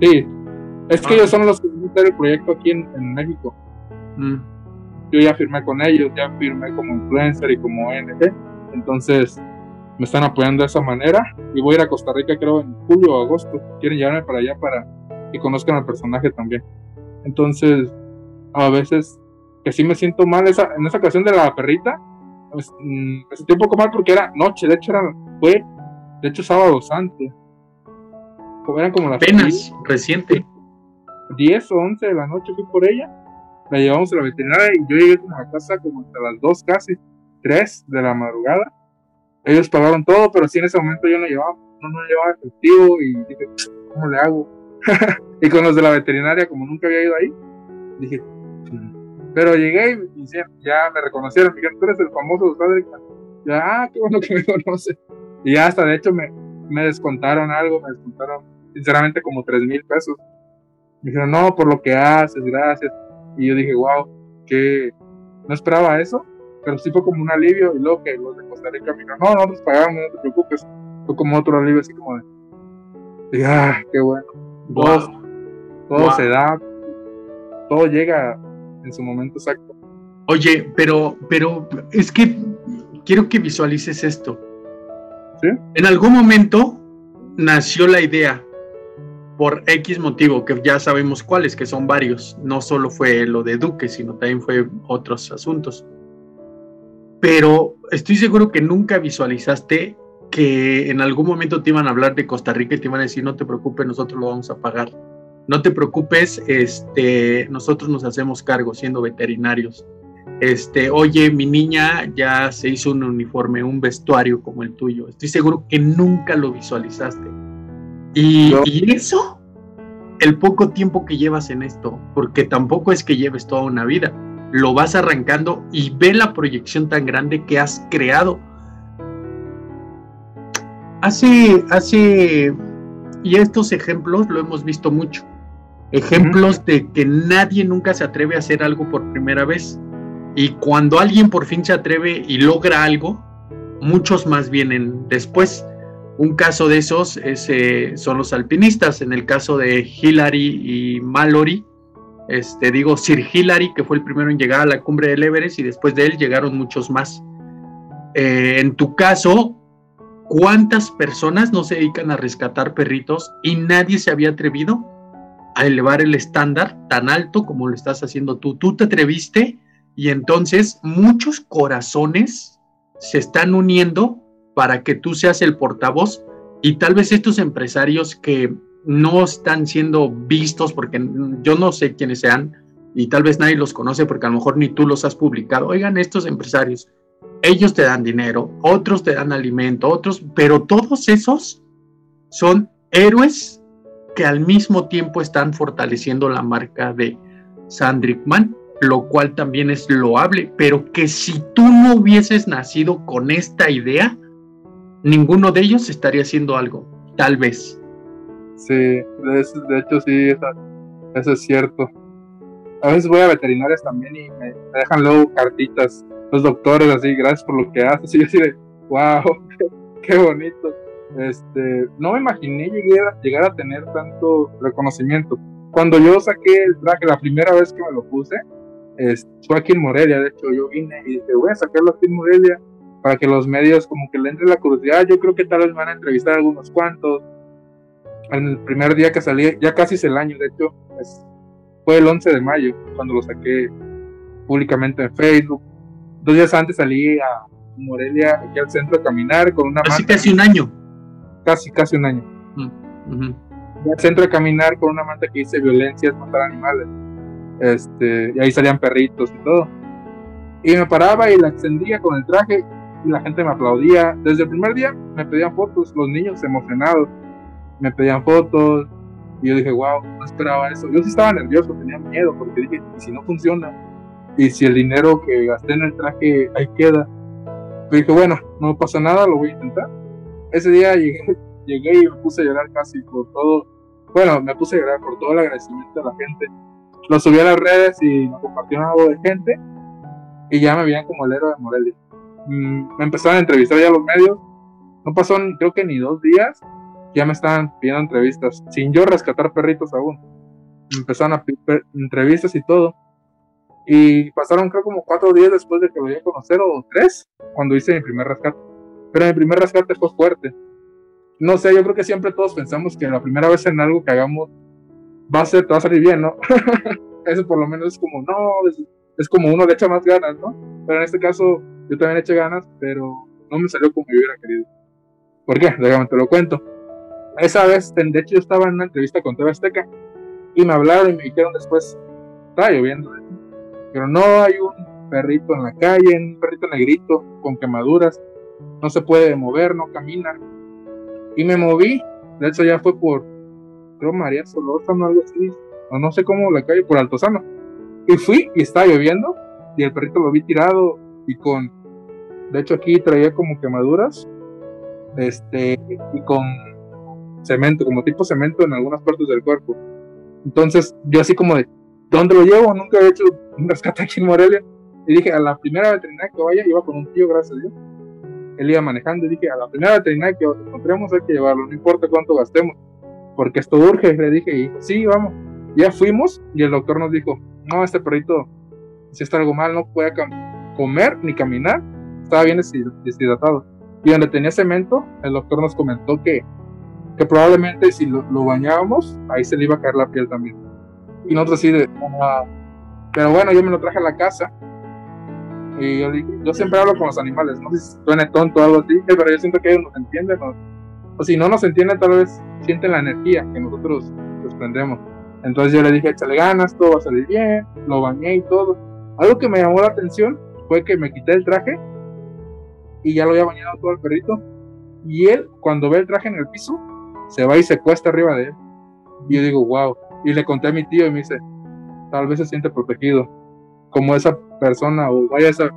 Sí. Es que ah. ellos son los que van el proyecto aquí en, México. Mm yo ya firmé con ellos, ya firmé como influencer y como ONG, entonces me están apoyando de esa manera y voy a ir a Costa Rica creo en julio o agosto, quieren llevarme para allá para que conozcan al personaje también. Entonces, a veces que sí me siento mal esa, en esa ocasión de la perrita, pues, mm, me sentí un poco mal porque era noche, de hecho era, fue, de hecho sábado santo. Eran como las apenas reciente 10 o 11 de la noche fui por ella la llevamos a la veterinaria y yo llegué como a casa como hasta las 2 casi, 3 de la madrugada. Ellos pagaron todo, pero sí en ese momento yo no llevaba, no, no llevaba efectivo y dije, ¿cómo le hago? y con los de la veterinaria, como nunca había ido ahí, dije, pero llegué y ya me reconocieron, me dijeron, tú eres el famoso padre. Ya, ah, qué bueno que me conoce. Y ya hasta de hecho me, me descontaron algo, me descontaron sinceramente como 3 mil pesos. Me dijeron, no, por lo que haces, gracias. Y yo dije, wow, que no esperaba eso, pero sí fue como un alivio. Y luego que los de Costa Rica me dijeron, no, no nos pagamos, no te preocupes. Fue como otro alivio, así como de, ah, qué bueno. Todo, se da, todo llega en su momento exacto. Oye, pero, pero es que quiero que visualices esto. ¿Sí? En algún momento nació la idea por X motivo, que ya sabemos cuáles, que son varios. No solo fue lo de Duque, sino también fue otros asuntos. Pero estoy seguro que nunca visualizaste que en algún momento te iban a hablar de Costa Rica y te iban a decir, no te preocupes, nosotros lo vamos a pagar. No te preocupes, este, nosotros nos hacemos cargo siendo veterinarios. Este, oye, mi niña ya se hizo un uniforme, un vestuario como el tuyo. Estoy seguro que nunca lo visualizaste y, eso, el poco tiempo que llevas en esto, porque tampoco es que lleves toda una vida, lo vas arrancando y ve la proyección tan grande que has creado. Hace, hace, y estos ejemplos lo hemos visto mucho, ejemplos de que nadie nunca se atreve a hacer algo por primera vez. Y cuando alguien por fin se atreve y logra algo, muchos más vienen después. Un caso de esos eh, son los alpinistas. En el caso de Hillary y Mallory, este, digo Sir Hillary, que fue el primero en llegar a la cumbre del Everest, y después de él llegaron muchos más. Eh, en tu caso, ¿cuántas personas no se dedican a rescatar perritos y nadie se había atrevido a elevar el estándar tan alto como lo estás haciendo tú? Tú te atreviste Y entonces muchos corazones se están uniendo para que tú seas el portavoz y tal vez estos empresarios que no están siendo vistos porque yo no sé quiénes sean y tal vez nadie los conoce porque a lo mejor ni tú los has publicado. Oigan, estos empresarios, ellos te dan dinero, otros te dan alimento, otros, pero todos esos son héroes que al mismo tiempo están fortaleciendo la marca de Sandrickman, lo cual también es loable, pero que si tú no hubieses nacido con esta idea, ninguno de ellos estaría haciendo algo, tal vez. Sí, de, hecho sí, eso, es cierto. A veces voy a veterinarias también y me, dejan luego cartitas, los doctores así, gracias por lo que haces, y yo así de, wow, qué, bonito. Este, no me imaginé llegar, llegar a tener tanto reconocimiento. Cuando yo saqué el traje la primera vez que me lo puse, fue aquí en Morelia, de hecho yo vine y dije, voy a sacarlo aquí en Morelia para que los medios como que le entre la curiosidad, yo creo que tal vez van a entrevistar a algunos cuantos. En el primer día que salí, ya casi es el año, de hecho, fue el 11 de mayo cuando lo saqué públicamente en Facebook. Dos días antes salí a Morelia, aquí al centro a caminar con una Casi, casi un año. Casi, casi un año. Mm, al centro a caminar con una manta que dice violencia es matar animales este, y ahí salían perritos y todo. Y me paraba y la extendía con el traje y la gente me aplaudía. Desde el primer día me pedían fotos, los niños emocionados me pedían fotos. Y yo dije, wow, no esperaba eso. Yo sí estaba nervioso, tenía miedo porque dije, ¿y si no funciona? Y si el dinero que gasté en el traje ahí queda. Pero dije, bueno, no pasa nada, lo voy a intentar. Ese día llegué, llegué y me puse a llorar casi por todo. Bueno, me puse a llorar por todo el agradecimiento de la gente lo subí a las redes y lo compartió voz de gente y ya me veían como el héroe de Morelia. Mm, me empezaron a entrevistar ya los medios. No pasó creo que ni dos días, ya me estaban pidiendo entrevistas, sin yo rescatar perritos aún. Me empezaron a pedir entrevistas y todo. Y pasaron creo como cuatro días después de que lo iba a conocer, o tres, cuando hice mi primer rescate. Pero mi primer rescate fue fuerte. No sé, yo creo que siempre todos pensamos que la primera vez en algo que hagamos va a ser, va a salir bien, ¿no? Eso por lo menos es como, no, es, como uno le echa más ganas, ¿no? Pero en este caso yo también eché ganas, pero no me salió como yo hubiera querido. ¿Por qué? Déjame te lo cuento. Esa vez, de hecho, yo estaba en una entrevista con TV Azteca y me hablaron y me dijeron después, está lloviendo, pero no hay un perrito en la calle, un perrito negrito con quemaduras, no se puede mover, no camina. Y me moví, de hecho ya fue por creo María Solórzano, algo así, o no sé cómo la calle, por Altozano. Y fui y estaba lloviendo y el perrito lo vi tirado y con, de hecho aquí traía como quemaduras, este, y con cemento, como tipo cemento en algunas partes del cuerpo. Entonces yo así como de, ¿dónde lo llevo? Nunca he hecho un rescate aquí en Morelia. Y dije, a la primera veterinaria que vaya, iba con un tío, gracias a Dios. Él iba manejando y dije, a la primera veterinaria que encontremos hay que llevarlo, no importa cuánto gastemos porque esto urge. Le dije, y sí, vamos. Ya fuimos y el doctor nos dijo, no, este perrito, si está algo mal, no puede comer ni caminar, estaba bien deshidratado. Y donde tenía cemento, el doctor nos comentó que, que probablemente si lo, bañábamos, ahí se le iba a caer la piel también. Y nosotros así de, ah". pero bueno, yo me lo traje a la casa. Y yo, yo siempre hablo con los animales, no sé si suene tonto o algo así, pero yo siento que ellos nos entienden, o si no nos entienden, tal vez sienten la energía que nosotros desprendemos. Entonces yo le dije, échale ganas, todo va a salir bien, lo bañé y todo. Algo que me llamó la atención fue que me quité el traje y ya lo había bañado todo el perrito. Y él, cuando ve el traje en el piso, se va y se cuesta arriba de él. Y yo digo, wow. Y le conté a mi tío y me dice, tal vez se siente protegido. Como esa persona o vaya, esa,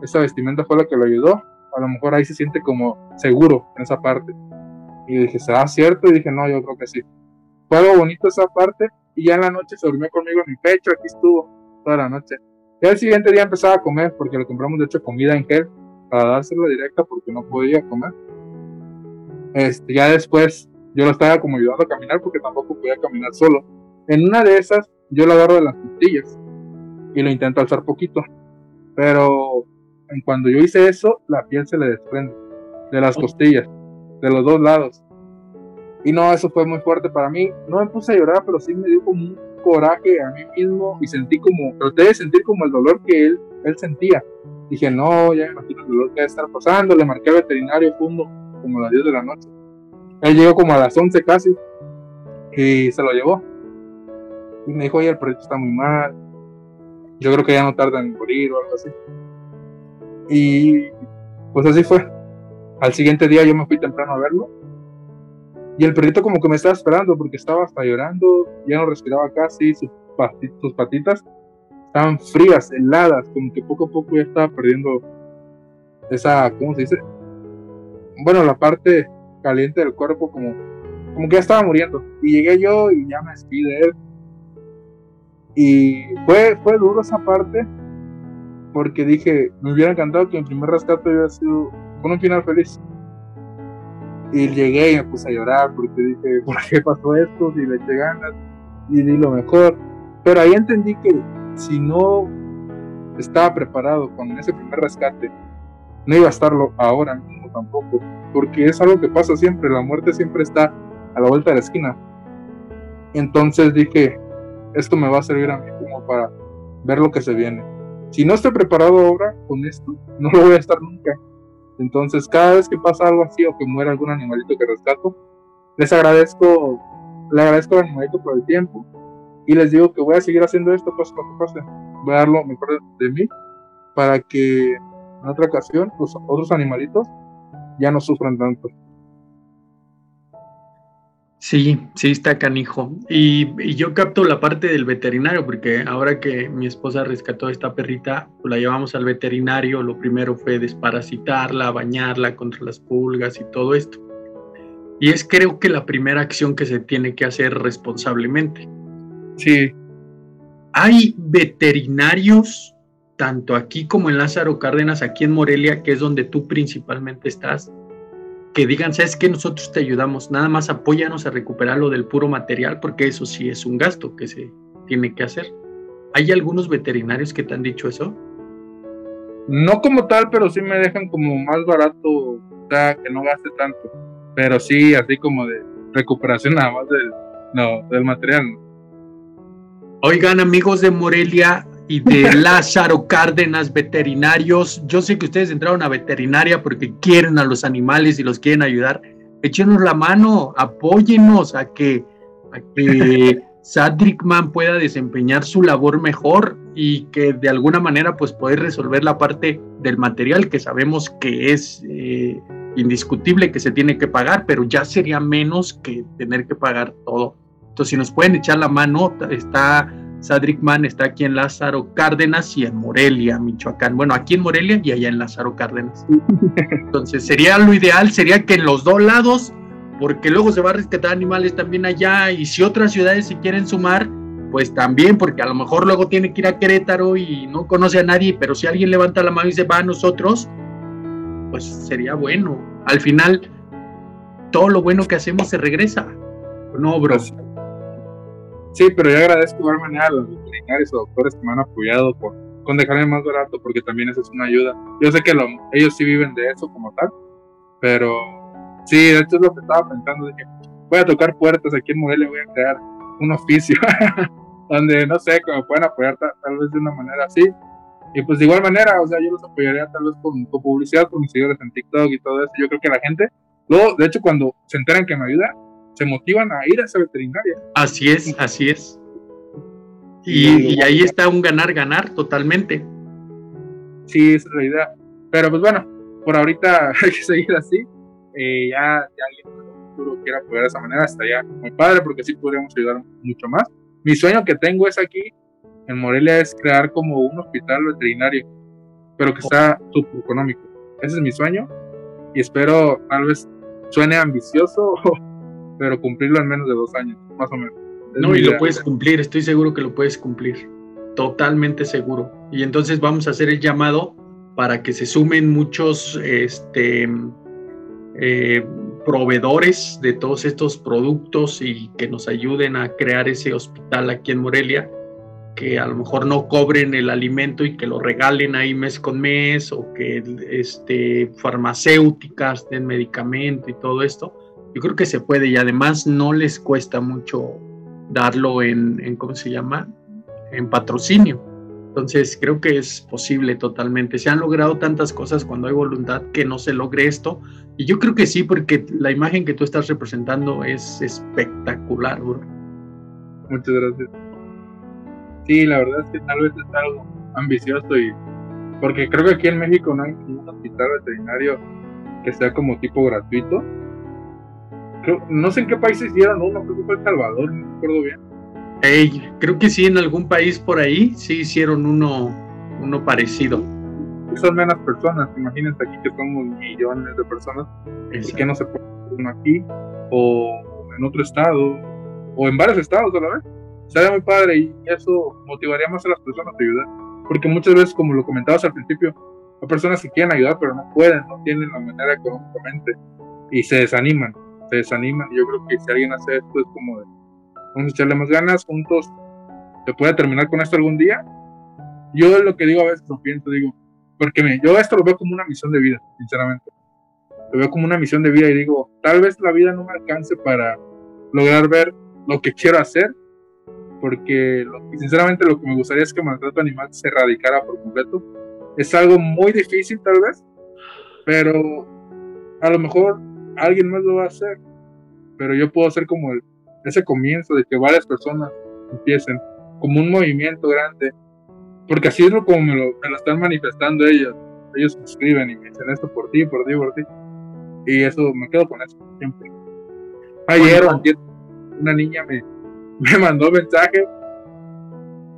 esa vestimenta fue la que lo ayudó. A lo mejor ahí se siente como seguro en esa parte. Y dije, ¿será cierto? Y dije, no, yo creo que sí. Fue algo bonito esa parte. Y ya en la noche se durmió conmigo en mi pecho. Aquí estuvo toda la noche. Y al siguiente día empezaba a comer porque le compramos de hecho comida en gel para dárselo directa porque no podía comer. Este, ya después yo lo estaba como ayudando a caminar porque tampoco podía caminar solo. En una de esas yo lo agarro de las costillas y lo intento alzar poquito. Pero en cuando yo hice eso, la piel se le desprende de las costillas de los dos lados. Y no, eso fue muy fuerte para mí. No me puse a llorar, pero sí me dio como un coraje a mí mismo y sentí como, traté de sentir como el dolor que él él sentía. Dije, no, ya imagino el dolor que debe estar pasando. Le marqué al veterinario fundo como a las 10 de la noche. Él llegó como a las 11 casi y se lo llevó. Y me dijo, oye, el perrito está muy mal. Yo creo que ya no tarda en morir o algo así. Y pues así fue. Al siguiente día yo me fui temprano a verlo. Y el perrito como que me estaba esperando porque estaba hasta llorando, ya no respiraba casi, sus, sus patitas estaban frías, heladas, como que poco a poco ya estaba perdiendo esa, ¿cómo se dice? Bueno, la parte caliente del cuerpo como, como que ya estaba muriendo. Y llegué yo y ya me despide de él. Y fue, fue duro esa parte porque dije, me hubiera encantado que mi primer rescate hubiera sido con un final feliz. Y llegué y me puse a llorar porque dije, ¿por qué pasó esto? Si le eché ganas y di lo mejor. Pero ahí entendí que si no estaba preparado con ese primer rescate, no iba a estarlo ahora mismo tampoco. Porque es algo que pasa siempre, la muerte siempre está a la vuelta de la esquina. Entonces dije, esto me va a servir a mí como para ver lo que se viene. Si no estoy preparado ahora con esto, no lo voy a estar nunca. Entonces, cada vez que pasa algo así o que muera algún animalito que rescato, les agradezco, le agradezco al animalito por el tiempo y les digo que voy a seguir haciendo esto, pase lo que pase. Voy a dar lo mejor de mí para que en otra ocasión los otros animalitos ya no sufran tanto. Sí, sí está canijo. Y, yo capto la parte del veterinario, porque ahora que mi esposa rescató a esta perrita, pues la llevamos al veterinario, lo primero fue desparasitarla, bañarla contra las pulgas y todo esto. Y es creo que la primera acción que se tiene que hacer responsablemente. Sí. Hay veterinarios, tanto aquí como en Lázaro Cárdenas, aquí en Morelia, que es donde tú principalmente estás, que digan, sabes que nosotros te ayudamos, nada más apóyanos a recuperar lo del puro material, porque eso sí es un gasto que se tiene que hacer. ¿Hay algunos veterinarios que te han dicho eso? No como tal, pero sí me dejan como más barato, o sea, que no gaste tanto. Pero sí, así como de recuperación nada más del, no, del material. Oigan, amigos de Morelia, y de Lázaro Cárdenas Veterinarios. Yo sé que ustedes entraron a veterinaria porque quieren a los animales y los quieren ayudar. Échenos la mano, apóyenos a que, a que Sadrickman pueda desempeñar su labor mejor y que de alguna manera pues poder resolver la parte del material que sabemos que es eh, indiscutible que se tiene que pagar, pero ya sería menos que tener que pagar todo. Entonces, si nos pueden echar la mano, está Sadrick Mann está aquí en Lázaro Cárdenas y en Morelia, Michoacán. Bueno, aquí en Morelia y allá en Lázaro Cárdenas. Entonces, sería lo ideal, sería que en los dos lados, porque luego se va a rescatar animales también allá y si otras ciudades se quieren sumar, pues también, porque a lo mejor luego tiene que ir a Querétaro y no conoce a nadie, pero si alguien levanta la mano y se va a nosotros, pues sería bueno. Al final, todo lo bueno que hacemos se regresa. No, bro. Sí, pero yo agradezco de igual manera a los veterinarios o doctores que me han apoyado por, con dejarme más barato, porque también eso es una ayuda. Yo sé que ellos sí viven de eso como tal, pero sí, esto es lo que estaba pensando. Dije, voy a tocar puertas aquí en Morelia, voy a crear un oficio donde, no sé, que me puedan apoyar tal, vez de una manera así. Y pues de igual manera, o sea, yo los apoyaría tal vez con, con publicidad, con mis seguidores en TikTok y todo eso. Yo creo que la gente, luego, de hecho, cuando se enteran que me ayuda, se motivan a ir a esa veterinaria. Así es, así es. Y, ahí está un ganar-ganar totalmente. Sí, esa es la idea. Pero pues bueno, por ahorita hay que seguir así. Eh, ya, ya alguien en el futuro quiera apoyar de esa manera, estaría muy padre porque sí podríamos ayudar mucho más. Mi sueño que tengo es aquí, en Morelia, es crear como un hospital veterinario, pero que sea súper económico. Ese es mi sueño y espero tal vez suene ambicioso pero cumplirlo en menos de dos años, más o menos. no, y lo puedes cumplir, estoy seguro que lo puedes cumplir, totalmente seguro. Y entonces vamos a hacer el llamado para que se sumen muchos este, eh, proveedores de todos estos productos y que nos ayuden a crear ese hospital aquí en Morelia, que a lo mejor no cobren el alimento y que lo regalen ahí mes con mes, o que este, farmacéuticas den medicamento y todo esto yo creo que se puede y además no les cuesta mucho darlo en, ¿cómo se llama? En patrocinio. Entonces creo que es posible totalmente. Se han logrado tantas cosas cuando hay voluntad que no se logre esto. Y yo creo que sí, porque la imagen que tú estás representando es espectacular, bro. Muchas gracias. Sí, la verdad es que tal vez es algo ambicioso y porque creo que aquí en México no hay un hospital veterinario que sea como tipo gratuito. No sé en qué país hicieron uno, creo que fue El Salvador, no me acuerdo bien creo que sí, en algún país por ahí sí hicieron uno, uno parecido. Son menos personas, imagínense aquí que somos millones de personas, ¿y que no se puede uno aquí? O en otro estado, o en varios estados a la vez. Sería muy padre y eso motivaría más a las personas a ayudar. Porque muchas veces, como lo comentabas al principio, hay personas que quieren ayudar, pero no pueden, no tienen la manera económicamente y se desaniman, se desaniman. Yo creo que si alguien hace esto es como de, vamos a echarle más ganas, juntos se puede terminar con esto algún día. Yo lo que digo a veces lo pienso, digo, porque yo esto lo veo como una misión de vida, sinceramente. Lo veo como una misión de vida y digo, tal vez la vida no me alcance para lograr ver lo que quiero hacer, porque sinceramente lo que me gustaría es que el maltrato animal se erradicara por completo. Es algo muy difícil tal vez, pero a lo mejor alguien más lo va a hacer, pero yo puedo ser como el, ese comienzo de que varias personas empiecen como un movimiento grande, porque así es lo como me lo, están manifestando ellos. Ellos me escriben y me dicen esto por ti, por ti, por ti. Y eso, me quedo con eso siempre. Ayer una niña me, me mandó mensaje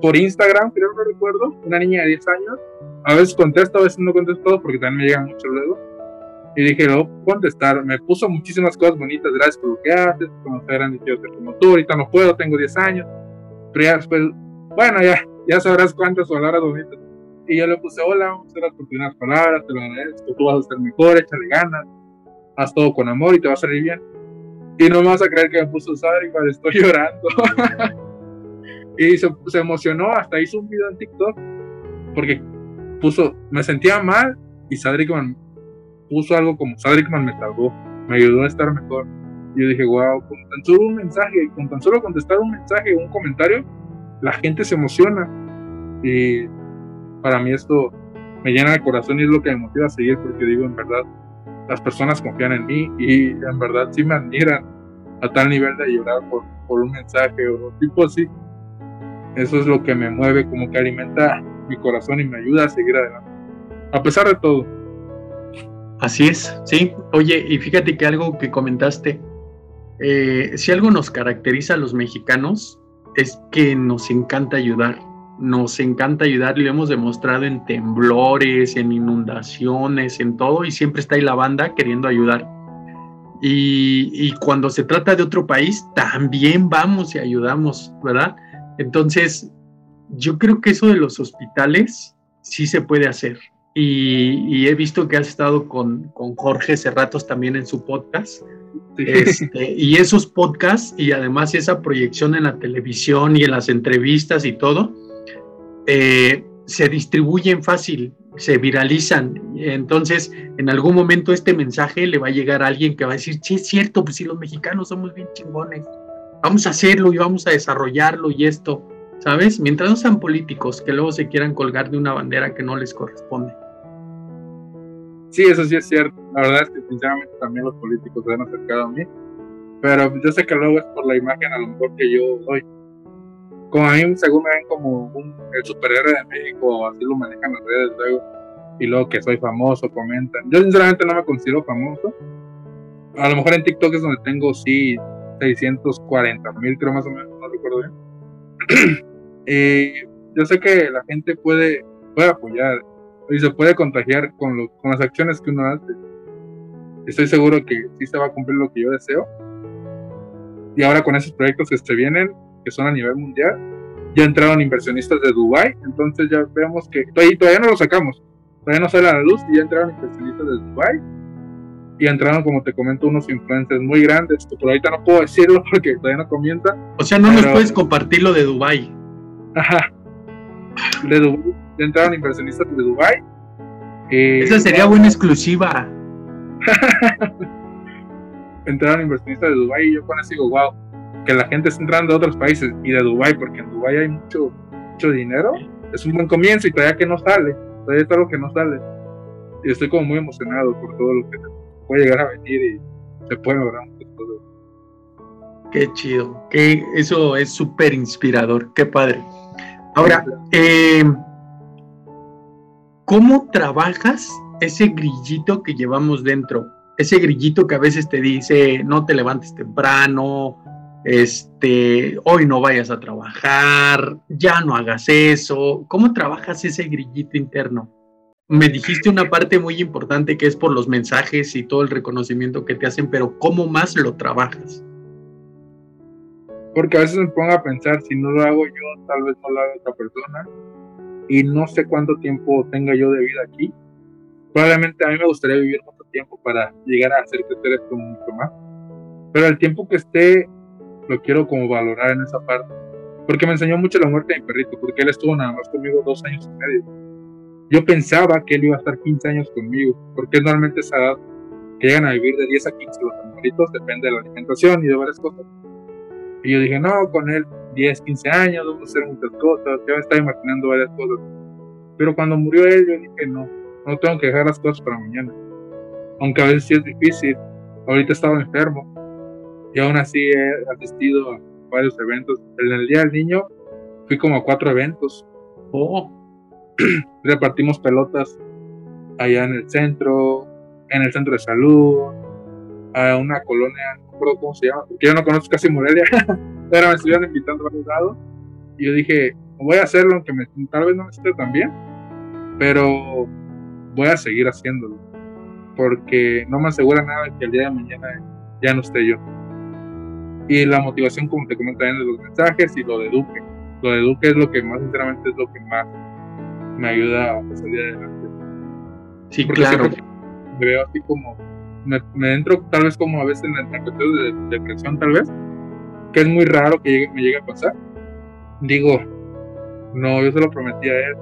por Instagram, creo, no recuerdo, una niña de 10 años. A veces contesto, a veces no contesto porque también me llegan mucho luego y dije, no, contestar. Me puso muchísimas cosas bonitas, gracias por lo que haces, como ser grande quiero ser como tú, ahorita no puedo, tengo 10 años. Pero ya después, bueno, ya, ya sabrás cuántas palabras bonitas. Y yo le puse, hola, a hacer las primeras palabras, te lo agradezco, tú vas a ser mejor, échale ganas, haz todo con amor y te va a salir bien. Y no me vas a creer que me puso Sadriman, estoy llorando. y se, se emocionó, hasta hizo un video en TikTok, porque puso, me sentía mal y Sadriman puso algo como Sadrickman me salvó, me ayudó a estar mejor. Y yo dije, wow, con tan solo un mensaje, con tan solo contestar un mensaje un comentario, la gente se emociona. Y para mí esto me llena el corazón y es lo que me motiva a seguir porque digo, en verdad, las personas confían en mí y en verdad sí me admiran a tal nivel de llorar por, por un mensaje o tipo así. Eso es lo que me mueve, como que alimenta mi corazón y me ayuda a seguir adelante. A pesar de todo. Así es, sí. Oye, y fíjate que algo que comentaste, eh, si algo nos caracteriza a los mexicanos es que nos encanta ayudar, nos encanta ayudar y lo hemos demostrado en temblores, en inundaciones, en todo, y siempre está ahí la banda queriendo ayudar. Y, y cuando se trata de otro país, también vamos y ayudamos, ¿verdad? Entonces, yo creo que eso de los hospitales sí se puede hacer. Y, he visto que has estado con, con, Jorge Cerratos también en su podcast. Este, y esos podcasts y además esa proyección en la televisión y en las entrevistas y todo, eh, se distribuyen fácil, se viralizan. Entonces, en algún momento este mensaje le va a llegar a alguien que va a decir, sí, es cierto, pues si los mexicanos somos bien chingones, vamos a hacerlo y vamos a desarrollarlo y esto, ¿sabes? Mientras no sean políticos que luego se quieran colgar de una bandera que no les corresponde. Sí, eso sí es cierto. La verdad es que sinceramente también los políticos se han acercado a mí. Pero yo sé que luego es por la imagen a lo mejor que yo doy. Como a mí según me ven como un, el superhéroe de México, así lo manejan las redes luego. Y luego que soy famoso, comentan. Yo sinceramente no me considero famoso. A lo mejor en TikTok es donde tengo, sí, 640 mil, creo más o menos, no recuerdo bien. y yo sé que la gente puede, puede apoyar y se puede contagiar con, con las acciones que uno hace. Estoy seguro que sí se va a cumplir lo que yo deseo. Y ahora con esos proyectos que se vienen, que son a nivel mundial, ya entraron inversionistas de Dubai, entonces ya vemos que todavía, todavía no lo sacamos, todavía no sale a la luz y ya entraron inversionistas de Dubai y entraron, como te comento, unos influencers muy grandes, por ahorita no puedo decirlo porque todavía no comienza. O sea, no nos puedes compartir lo de Dubai. Ajá. De Dubai entraron inversionistas de Dubai. Esa sería buena exclusiva. entraron inversionistas de Dubai y yo con eso digo, wow, que la gente está entrando de otros países y de Dubai, porque en Dubai hay mucho, mucho dinero. es un buen comienzo y todavía que no sale, todavía es algo que no sale. Y estoy como muy emocionado por todo lo que puede llegar a venir y se puede lograr muchas cosas. Qué chido, que eso es súper inspirador, qué padre. Ahora, eh, ¿cómo trabajas ese grillito que llevamos dentro? Ese grillito que a veces te dice, no te levantes temprano, este, hoy no vayas a trabajar, ya no hagas eso. ¿Cómo trabajas ese grillito interno? Me dijiste una parte muy importante que es por los mensajes y todo el reconocimiento que te hacen, pero ¿cómo más lo trabajas? Porque a veces me pongo a pensar, si no lo hago yo, tal vez no lo haga otra persona. Y no sé cuánto tiempo tenga yo de vida aquí. Probablemente a mí me gustaría vivir mucho tiempo para llegar a hacer crecer esto mucho más. Pero el tiempo que esté lo quiero como valorar en esa parte. Porque me enseñó mucho la muerte de mi perrito, porque él estuvo nada más conmigo dos años y medio. Yo pensaba que él iba a estar 15 años conmigo, porque normalmente esa edad que llegan a vivir de 10 a 15 los animalitos depende de la alimentación y de varias cosas. Y yo dije, no, con él 10, 15 años, vamos a hacer muchas cosas, ya me estaba imaginando varias cosas. Pero cuando murió él, yo dije, no, no tengo que dejar las cosas para mañana. Aunque a veces sí es difícil. Ahorita estaba enfermo, y aún así he asistido a varios eventos. En el Día del Niño fui como a cuatro eventos. Oh. Repartimos pelotas allá en el centro, en el centro de salud, a una colonia, recuerdo cómo se llama, porque yo no conozco casi Morelia, pero me estuvieron invitando a varios lados. Y yo dije, voy a hacerlo, aunque me, tal vez no me esté tan bien, pero voy a seguir haciéndolo, porque no me asegura nada que el día de mañana ya no esté yo. Y la motivación, como te comento de los mensajes y lo de Duque. Lo de Duque es lo que más, sinceramente, es lo que más me ayuda a salir adelante. Sí, claro. Me veo así como, me, entro tal vez como a veces en el tranquilo de, depresión, tal vez, que es muy raro que me llegue a pasar. Digo, no, yo se lo prometí a él.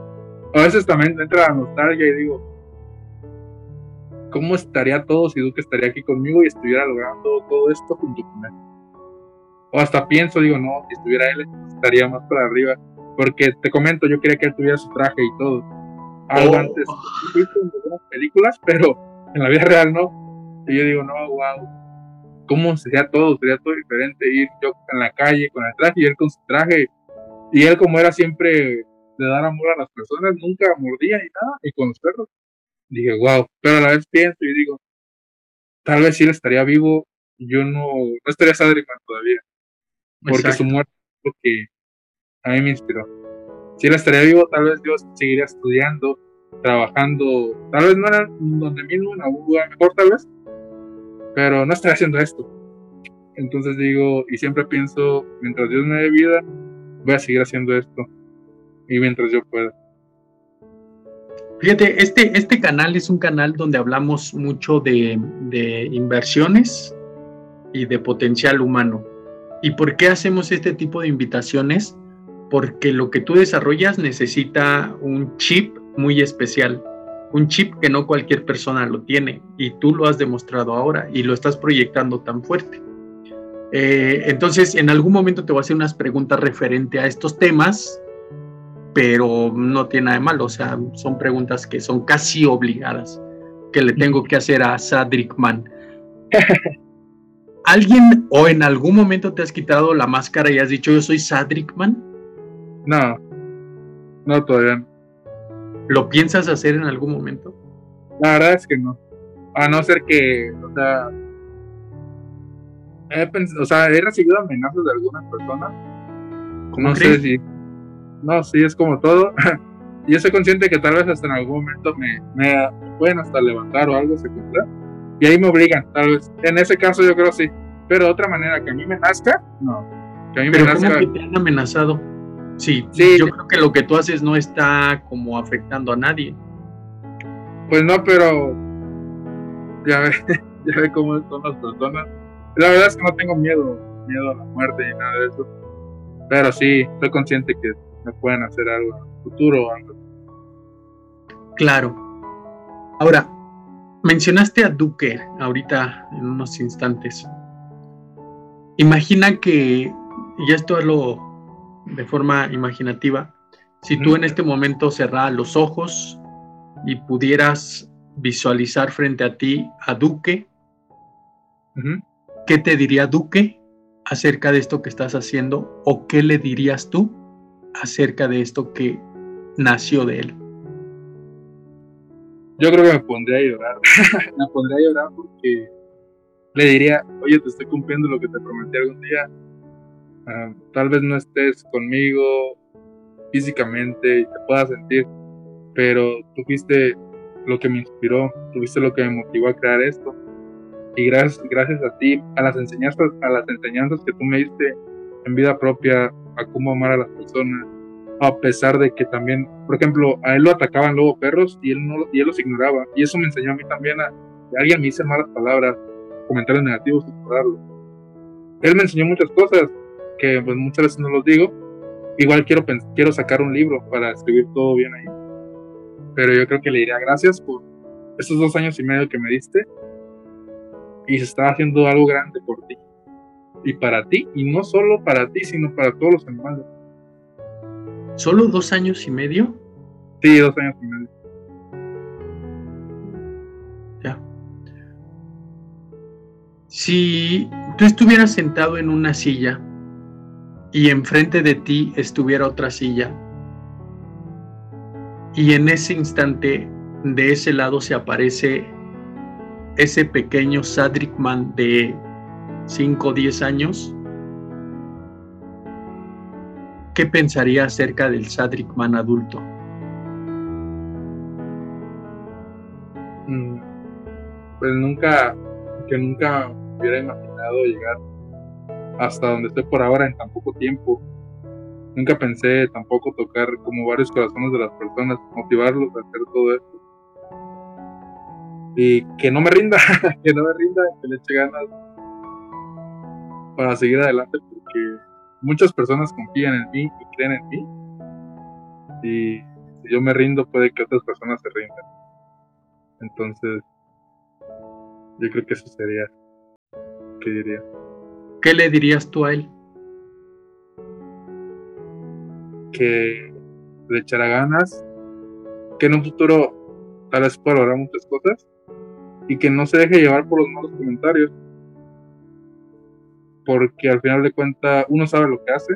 A veces también entra la nostalgia y digo, ¿cómo estaría todo si Duque estaría aquí conmigo y estuviera logrando todo esto junto con él? o hasta pienso, digo, no, si estuviera él, estaría más para arriba. Porque te comento, yo quería que él tuviera su traje y todo. Algo oh. antes, en películas, pero en la vida real no. Y yo digo, no, wow, ¿cómo sería todo? Sería todo diferente. Ir yo en la calle con el traje y él con su traje. Y él, como era siempre de dar amor a las personas, nunca mordía ni nada, ni con los perros. Dije, wow, pero a la vez pienso y digo, tal vez si él estaría vivo, yo no, no estaría Sadriman todavía porque su muerte es lo que a mí me inspiró. Si él estaría vivo, tal vez yo seguiría estudiando, trabajando, tal vez no era donde mismo, en Abuja, mejor tal vez, pero no estaría haciendo esto. Entonces digo, y siempre pienso, mientras Dios me dé vida, voy a seguir haciendo esto. Y mientras yo pueda. Fíjate, este, este canal es un canal donde hablamos mucho de, de inversiones y de potencial humano. ¿Y por qué hacemos este tipo de invitaciones? Porque lo que tú desarrollas necesita un chip muy especial, un chip que no cualquier persona lo tiene y tú lo has demostrado ahora y lo estás proyectando tan fuerte. Eh, entonces, en algún momento te voy a hacer unas preguntas referente a estos temas, pero no tiene nada de malo, o sea, son preguntas que son casi obligadas que le tengo que hacer a Sadrick Mann. ¿Alguien o en algún momento te has quitado la máscara y has dicho yo soy Sadrickman? No, no todavía no. ¿Lo piensas hacer en algún momento? La verdad es que no. A no ser que, o sea, he, o sea, he recibido amenazas de algunas personas. No sé si. No, sí, es como todo. yo soy consciente que tal vez hasta en algún momento me, me pueden hasta levantar o algo se cumpla y ahí me obligan, tal vez. En ese caso yo creo sí. Pero de otra manera, que a mí me nazca, no. Que a mí me nazca. que te han amenazado? Sí, sí, yo creo que lo que tú haces no está como afectando a nadie. Pues no, pero ya ve, ya ve cómo son las personas. La verdad es que no tengo miedo, miedo a la muerte ni nada de eso. Pero sí, soy consciente que me pueden hacer algo en el futuro o algo. Claro. Ahora, Mencionaste a Duque ahorita en unos instantes. Imagina que, y esto es lo de forma imaginativa, Si tú en este momento cerraras los ojos y pudieras visualizar frente a ti a Duque, ¿qué te diría Duque acerca de esto que estás haciendo? ¿O qué le dirías tú acerca de esto que nació de él? Yo creo que me pondría a llorar. me pondría a llorar porque le diría, oye, te estoy cumpliendo lo que te prometí algún día. Ah, tal vez no estés conmigo físicamente y te puedas sentir, pero tú fuiste lo que me inspiró, tuviste lo que me motivó a crear esto. Y gracias, gracias a ti, a las enseñanzas, a las enseñanzas que tú me diste en vida propia, a cómo amar a las personas, a pesar de que también, por ejemplo, a él lo atacaban luego perros y él, no, y él los ignoraba. Y eso me enseñó a mí también a, que alguien me dice malas palabras, comentarios negativos, ignorarlo. Él me enseñó muchas cosas que pues, muchas veces no los digo. Igual quiero, quiero sacar un libro para escribir todo bien ahí. Pero yo creo que le diría gracias por estos dos años y medio que me diste. Y se está haciendo algo grande por ti. Y para ti. Y no solo para ti, sino para todos los animales. ¿Solo dos años y medio? Sí, dos años y medio. Ya. Si tú estuvieras sentado en una silla y enfrente de ti estuviera otra silla, y en ese instante de ese lado se aparece ese pequeño Sadrickman de 5 o 10 años, ¿qué pensaría acerca del Sadrickman adulto? Mm, pues nunca, que nunca hubiera imaginado llegar hasta donde estoy por ahora en tan poco tiempo. Nunca pensé tampoco tocar como varios corazones de las personas, motivarlos a hacer todo esto. Y que no me rinda, que no me rinda, que le eche ganas para seguir adelante porque muchas personas confían en mí y creen en mí. Y si yo me rindo, puede que otras personas se rindan. Entonces, yo creo que eso sería. ¿Qué diría? ¿Qué le dirías tú a él? Que le echara ganas, que en un futuro tal vez pueda lograr muchas cosas y que no se deje llevar por los malos comentarios porque al final de cuentas uno sabe lo que hace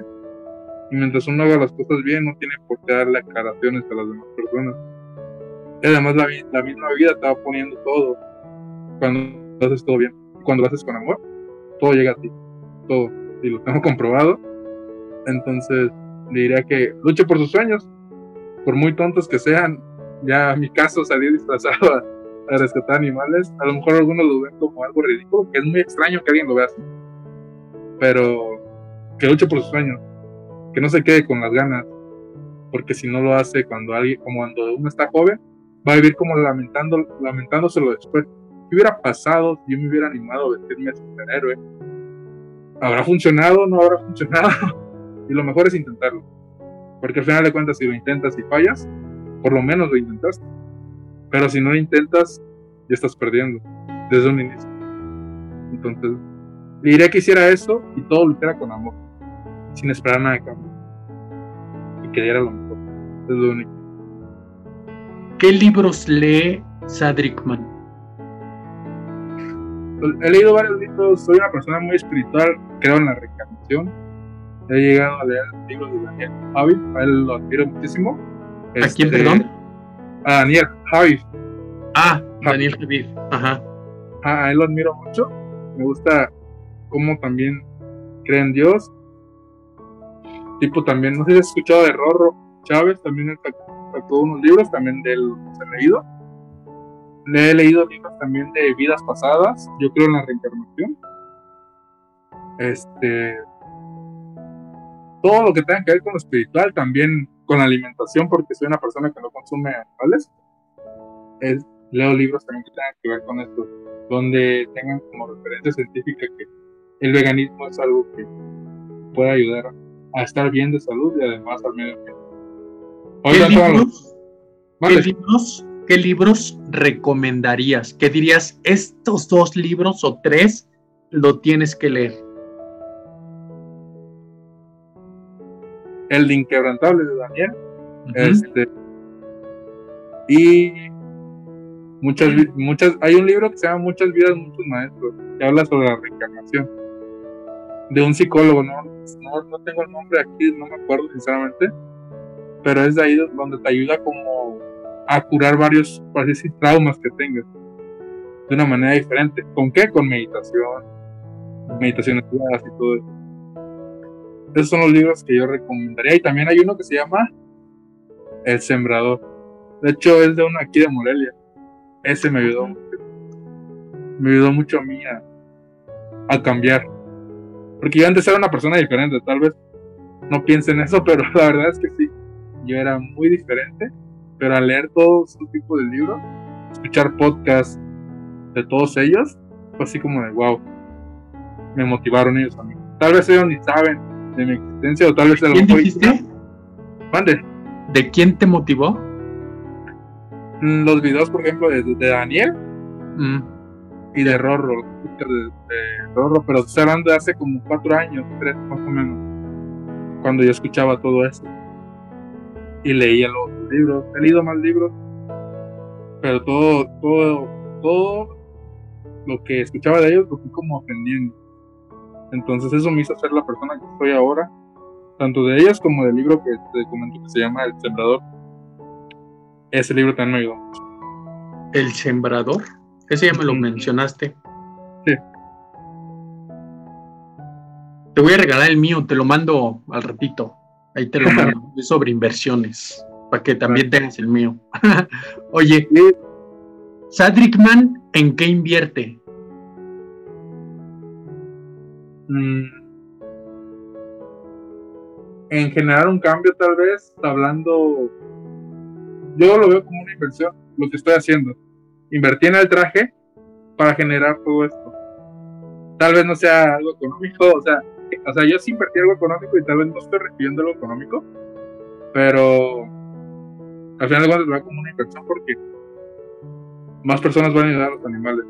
y mientras uno haga las cosas bien no tiene por qué darle aclaraciones a las demás personas. Y además la, la misma vida te va poniendo todo cuando haces todo bien. Cuando lo haces con amor, todo llega a ti, todo. Y lo tengo comprobado. Entonces le diría que luche por sus sueños, por muy tontos que sean. Ya en mi caso salí disfrazado a, a rescatar animales. A lo mejor algunos lo ven como algo ridículo, que es muy extraño que alguien lo vea así pero que luche por sus sueños, que no se quede con las ganas, porque si no lo hace cuando alguien, como cuando uno está joven, va a vivir como lamentando, lamentándoselo después. ¿Qué hubiera pasado si yo me hubiera animado a vestirme de superhéroe? ¿Habrá funcionado? ¿No habrá funcionado? y lo mejor es intentarlo. Porque al final de cuentas, si lo intentas y fallas, por lo menos lo intentaste. Pero si no lo intentas, ya estás perdiendo desde un inicio. Entonces, le diría que hiciera eso y todo lo hiciera con amor, sin esperar nada de cambio. Y que diera lo mejor. Es lo único. ¿Qué libros lee Sadrickman? He leído varios libros, soy una persona muy espiritual, creo en la reencarnación. He llegado a leer libros de Daniel Javi, a él lo admiro muchísimo. ¿A quién, este, perdón? A Daniel Javi. Ah, Daniel Javi, ajá. A él lo admiro mucho. Me gusta cómo también creen Dios. Tipo también, no sé si has escuchado de Rorro Chávez, también sacó unos libros, también de él he leído. Le he leído libros también de vidas pasadas, yo creo en la reencarnación. Este, todo lo que tenga que ver con lo espiritual, también con la alimentación, porque soy una persona que no consume animales. leo libros también que tengan que ver con esto, donde tengan como referencia científica que el veganismo es algo que puede ayudar a estar bien de salud y además al medio ambiente. ¿Qué libros, ¿Qué libros recomendarías? ¿Qué dirías, estos dos libros o tres lo tienes que leer? El Inquebrantable de Daniel, Este, y muchas, muchas, hay un libro que se llama Muchas vidas, muchos maestros, que habla sobre la reencarnación. De un psicólogo, no, no, tengo el nombre aquí, no me acuerdo sinceramente, pero es de ahí donde te ayuda como a curar varios, traumas que tengas de una manera diferente. ¿Con qué? Con meditación, meditaciones y todo eso. Esos son los libros que yo recomendaría. Y también hay uno que se llama El Sembrador. De hecho, es de uno aquí de Morelia. Ese me ayudó mucho. Me ayudó mucho a mí a, a cambiar. Porque yo antes era una persona diferente. Tal vez no piensen en eso, pero la verdad es que sí. Yo era muy diferente. Pero al leer todo su tipo de libros, escuchar podcasts de todos ellos, fue así como de wow. Me motivaron ellos a mí. Tal vez ellos ni saben de mi existencia o tal vez ¿Quién dijiste? Mande. ¿De quién te motivó? Mm, los videos, por ejemplo, de, Daniel mm. y de Rorro, de, Rorro, pero estoy hablando de hace como cuatro años, tres más o menos, cuando yo escuchaba todo eso y leía los libros. He leído más libros, pero todo, todo, todo lo que escuchaba de ellos lo fui como aprendiendo. Entonces eso me hizo ser la persona que soy ahora, tanto de ellas como del libro que te comento que se llama El Sembrador. Ese libro también me ayudó mucho. ¿El Sembrador? Ese ya me lo mencionaste. Sí. Te voy a regalar el mío, te lo mando al ratito. Ahí te lo mando. es sobre inversiones, para que también tengas el mío. Oye, Sadrickman, ¿en qué invierte? Mm. en generar un cambio tal vez, hablando, yo lo veo como una inversión, lo que estoy haciendo. Invertí en el traje para generar todo esto. Tal vez no sea algo económico, o sea, o sea, yo sí invertí algo económico y tal vez no estoy recibiendo algo económico, pero al final de cuentas lo veo como una inversión porque más personas van a ayudar a los animales.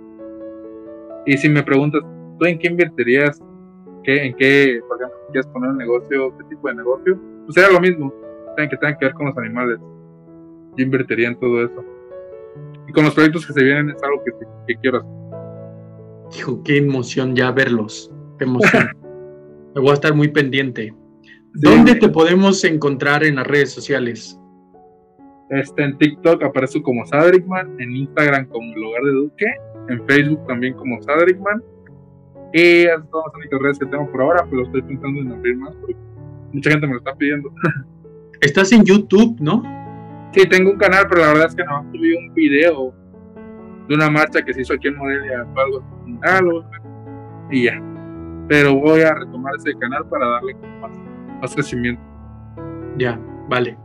Y si me preguntas, ¿tú en qué invertirías qué, en qué, por ejemplo, quieres poner un negocio, qué tipo de negocio, pues sería lo mismo, que tengan que ver con los animales. Yo invertiría en todo eso. Y con los proyectos que se vienen es algo que, quiero hacer. Hijo, qué emoción ya verlos. Qué emoción. Voy a estar muy pendiente. ¿Dónde te podemos encontrar en las redes sociales? Este, en TikTok aparezco como Sadrickman, en Instagram como el Lugar de Duque, en Facebook también como Sadrickman y esas son las únicas redes que tengo por ahora, pero estoy pensando en abrir más porque mucha gente me lo está pidiendo. Estás en YouTube, ¿no? Sí, tengo un canal, pero la verdad es que no subí un video de una marcha que se hizo aquí en Morelia, algo y ya. Pero voy a retomar ese canal para darle más, más crecimiento. Ya, vale.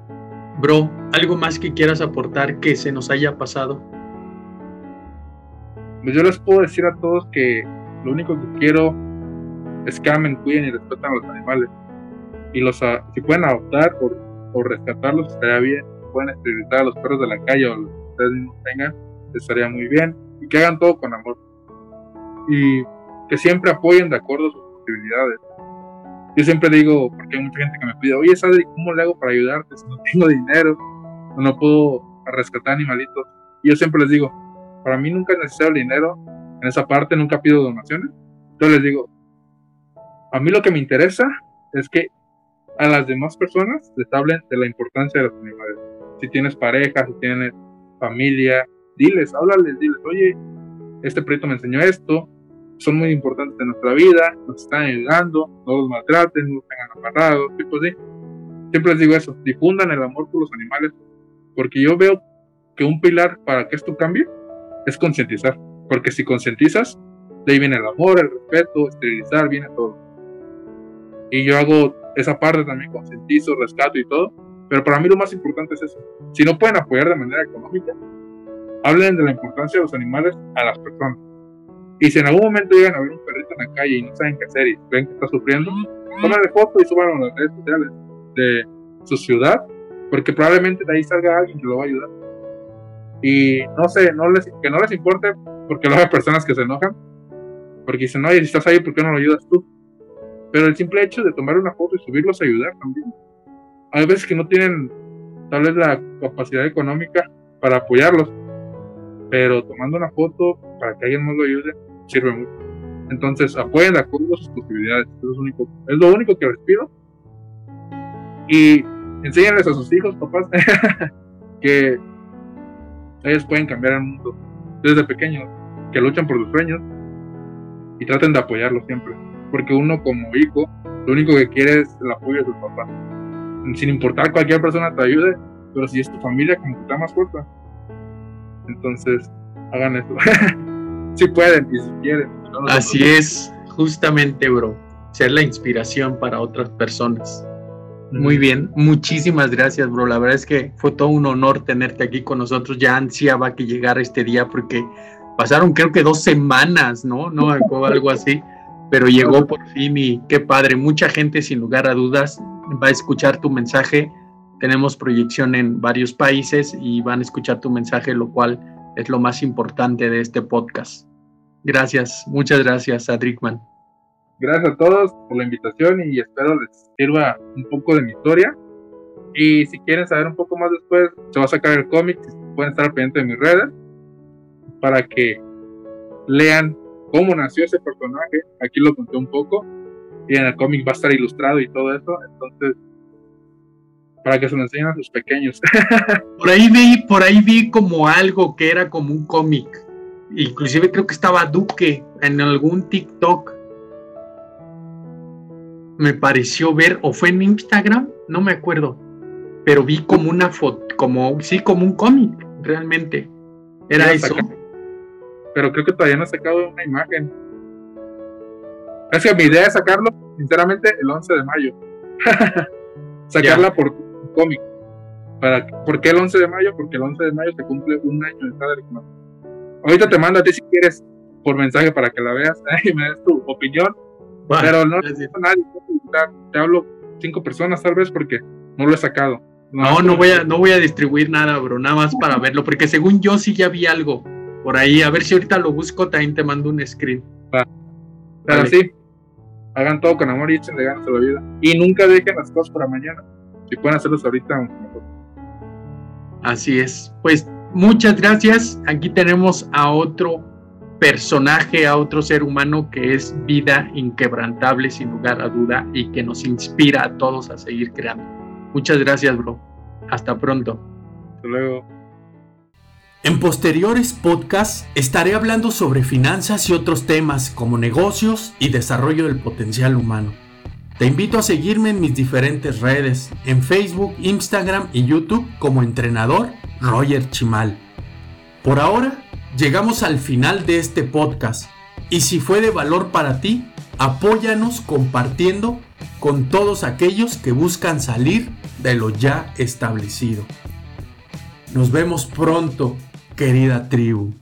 Bro, ¿algo más que quieras aportar que se nos haya pasado? Pues yo les puedo decir a todos que lo único que quiero es que amen, cuiden y respeten a los animales. Y los, si pueden adoptar o, rescatarlos, estaría bien. Si pueden esterilizar a los perros de la calle o los que ustedes mismos tengan, estaría muy bien. Y que hagan todo con amor. Y que siempre apoyen de acuerdo a sus posibilidades. Yo siempre digo, porque hay mucha gente que me pide, oye, Sadri, ¿cómo le hago para ayudarte si no tengo dinero o no puedo rescatar animalitos? Y yo siempre les digo, para mí nunca es necesario el dinero, en esa parte nunca pido donaciones. Entonces les digo, a mí lo que me interesa es que a las demás personas les hablen de la importancia de los animales. Si tienes pareja, si tienes familia, diles, háblales, diles, oye, este proyecto me enseñó esto, son muy importantes en nuestra vida, nos están ayudando, no los maltraten, no los tengan amarrados, tipo así. Siempre les digo eso, difundan el amor por los animales, porque yo veo que un pilar para que esto cambie es concientizar. Porque si concientizas, de ahí viene el amor, el respeto, esterilizar, viene todo. Y yo hago esa parte también, concientizo, rescato y todo. Pero para mí lo más importante es eso. Si no pueden apoyar de manera económica, hablen de la importancia de los animales a las personas. Y si en algún momento llegan a ver un perrito en la calle y no saben qué hacer y ven que está sufriendo, de foto y suban a las redes sociales de su ciudad, porque probablemente de ahí salga alguien que lo va a ayudar. Y no sé, no les, que no les importe porque luego hay personas que se enojan, porque dicen, oye, si estás ahí, ¿por qué no lo ayudas tú? Pero el simple hecho de tomar una foto y subirlos a ayudar también. Hay veces que no tienen tal vez la capacidad económica para apoyarlos, pero tomando una foto para que alguien más lo ayude sirve mucho. Entonces, apoyen de acuerdo a sus posibilidades. es, lo único, es lo único que les pido. Y enséñenles a sus hijos, papás, que ellos pueden cambiar el mundo desde pequeños, que luchan por sus sueños y traten de apoyarlos siempre. Porque uno como hijo, lo único que quiere es el apoyo de su papá. Sin importar cualquier persona te ayude, pero si es tu familia, como que está más fuerte. Entonces, hagan eso. si pueden y si quieren. Así es, justamente, bro. Ser la inspiración para otras personas. Muy bien, muchísimas gracias, bro. La verdad es que fue todo un honor tenerte aquí con nosotros. Ya ansiaba que llegara este día porque pasaron creo que dos semanas, ¿no? No, algo así, pero llegó por fin y qué padre. Mucha gente, sin lugar a dudas, va a escuchar tu mensaje. Tenemos proyección en varios países y van a escuchar tu mensaje, lo cual es lo más importante de este podcast. Gracias, muchas gracias, Adrickman. Gracias a todos por la invitación y espero les sirva un poco de mi historia. Y si quieren saber un poco más después, se va a sacar el cómic, pueden estar pendientes de mis redes para que lean cómo nació ese personaje. Aquí lo conté un poco y en el cómic va a estar ilustrado y todo eso. Entonces, para que se lo enseñen a sus pequeños. por ahí vi, por ahí vi como algo que era como un cómic. Inclusive creo que estaba Duque en algún TikTok me pareció ver, o fue en Instagram, no me acuerdo, pero vi como una foto, como, sí, como un cómic, realmente. Era eso. pero creo que todavía no he sacado una imagen. Es que mi idea es sacarlo, sinceramente, el 11 de mayo. Sacarla por un cómic. Para, ¿Por qué el 11 de mayo? Porque el 11 de mayo se cumple un año de cada Ahorita te mando a ti si quieres por mensaje para que la veas y me des tu opinión pero no necesito nadie. Te hablo cinco personas tal vez porque no lo he sacado. No, no, voy a, no voy a distribuir nada, bro, nada más para verlo, porque según yo sí ya vi algo por ahí. A ver si ahorita lo busco, también te mando un screen. Pero sí, hagan todo con amor y echen de ganas a la vida. Y nunca dejen las cosas para mañana. Si pueden hacerlos ahorita, mejor. Así es. Pues muchas gracias. Aquí tenemos a otro personaje, a otro ser humano que es vida inquebrantable sin lugar a duda y que nos inspira a todos a seguir creando. Muchas gracias, bro. Hasta pronto. Hasta luego. En posteriores podcasts estaré hablando sobre finanzas y otros temas como negocios y desarrollo del potencial humano. Te invito a seguirme en mis diferentes redes, en Facebook, Instagram y YouTube como entrenador Roger Chimal. Por ahora, Llegamos al final de este podcast y si fue de valor para ti, apóyanos compartiendo con todos aquellos que buscan salir de lo ya establecido. Nos vemos pronto, querida tribu.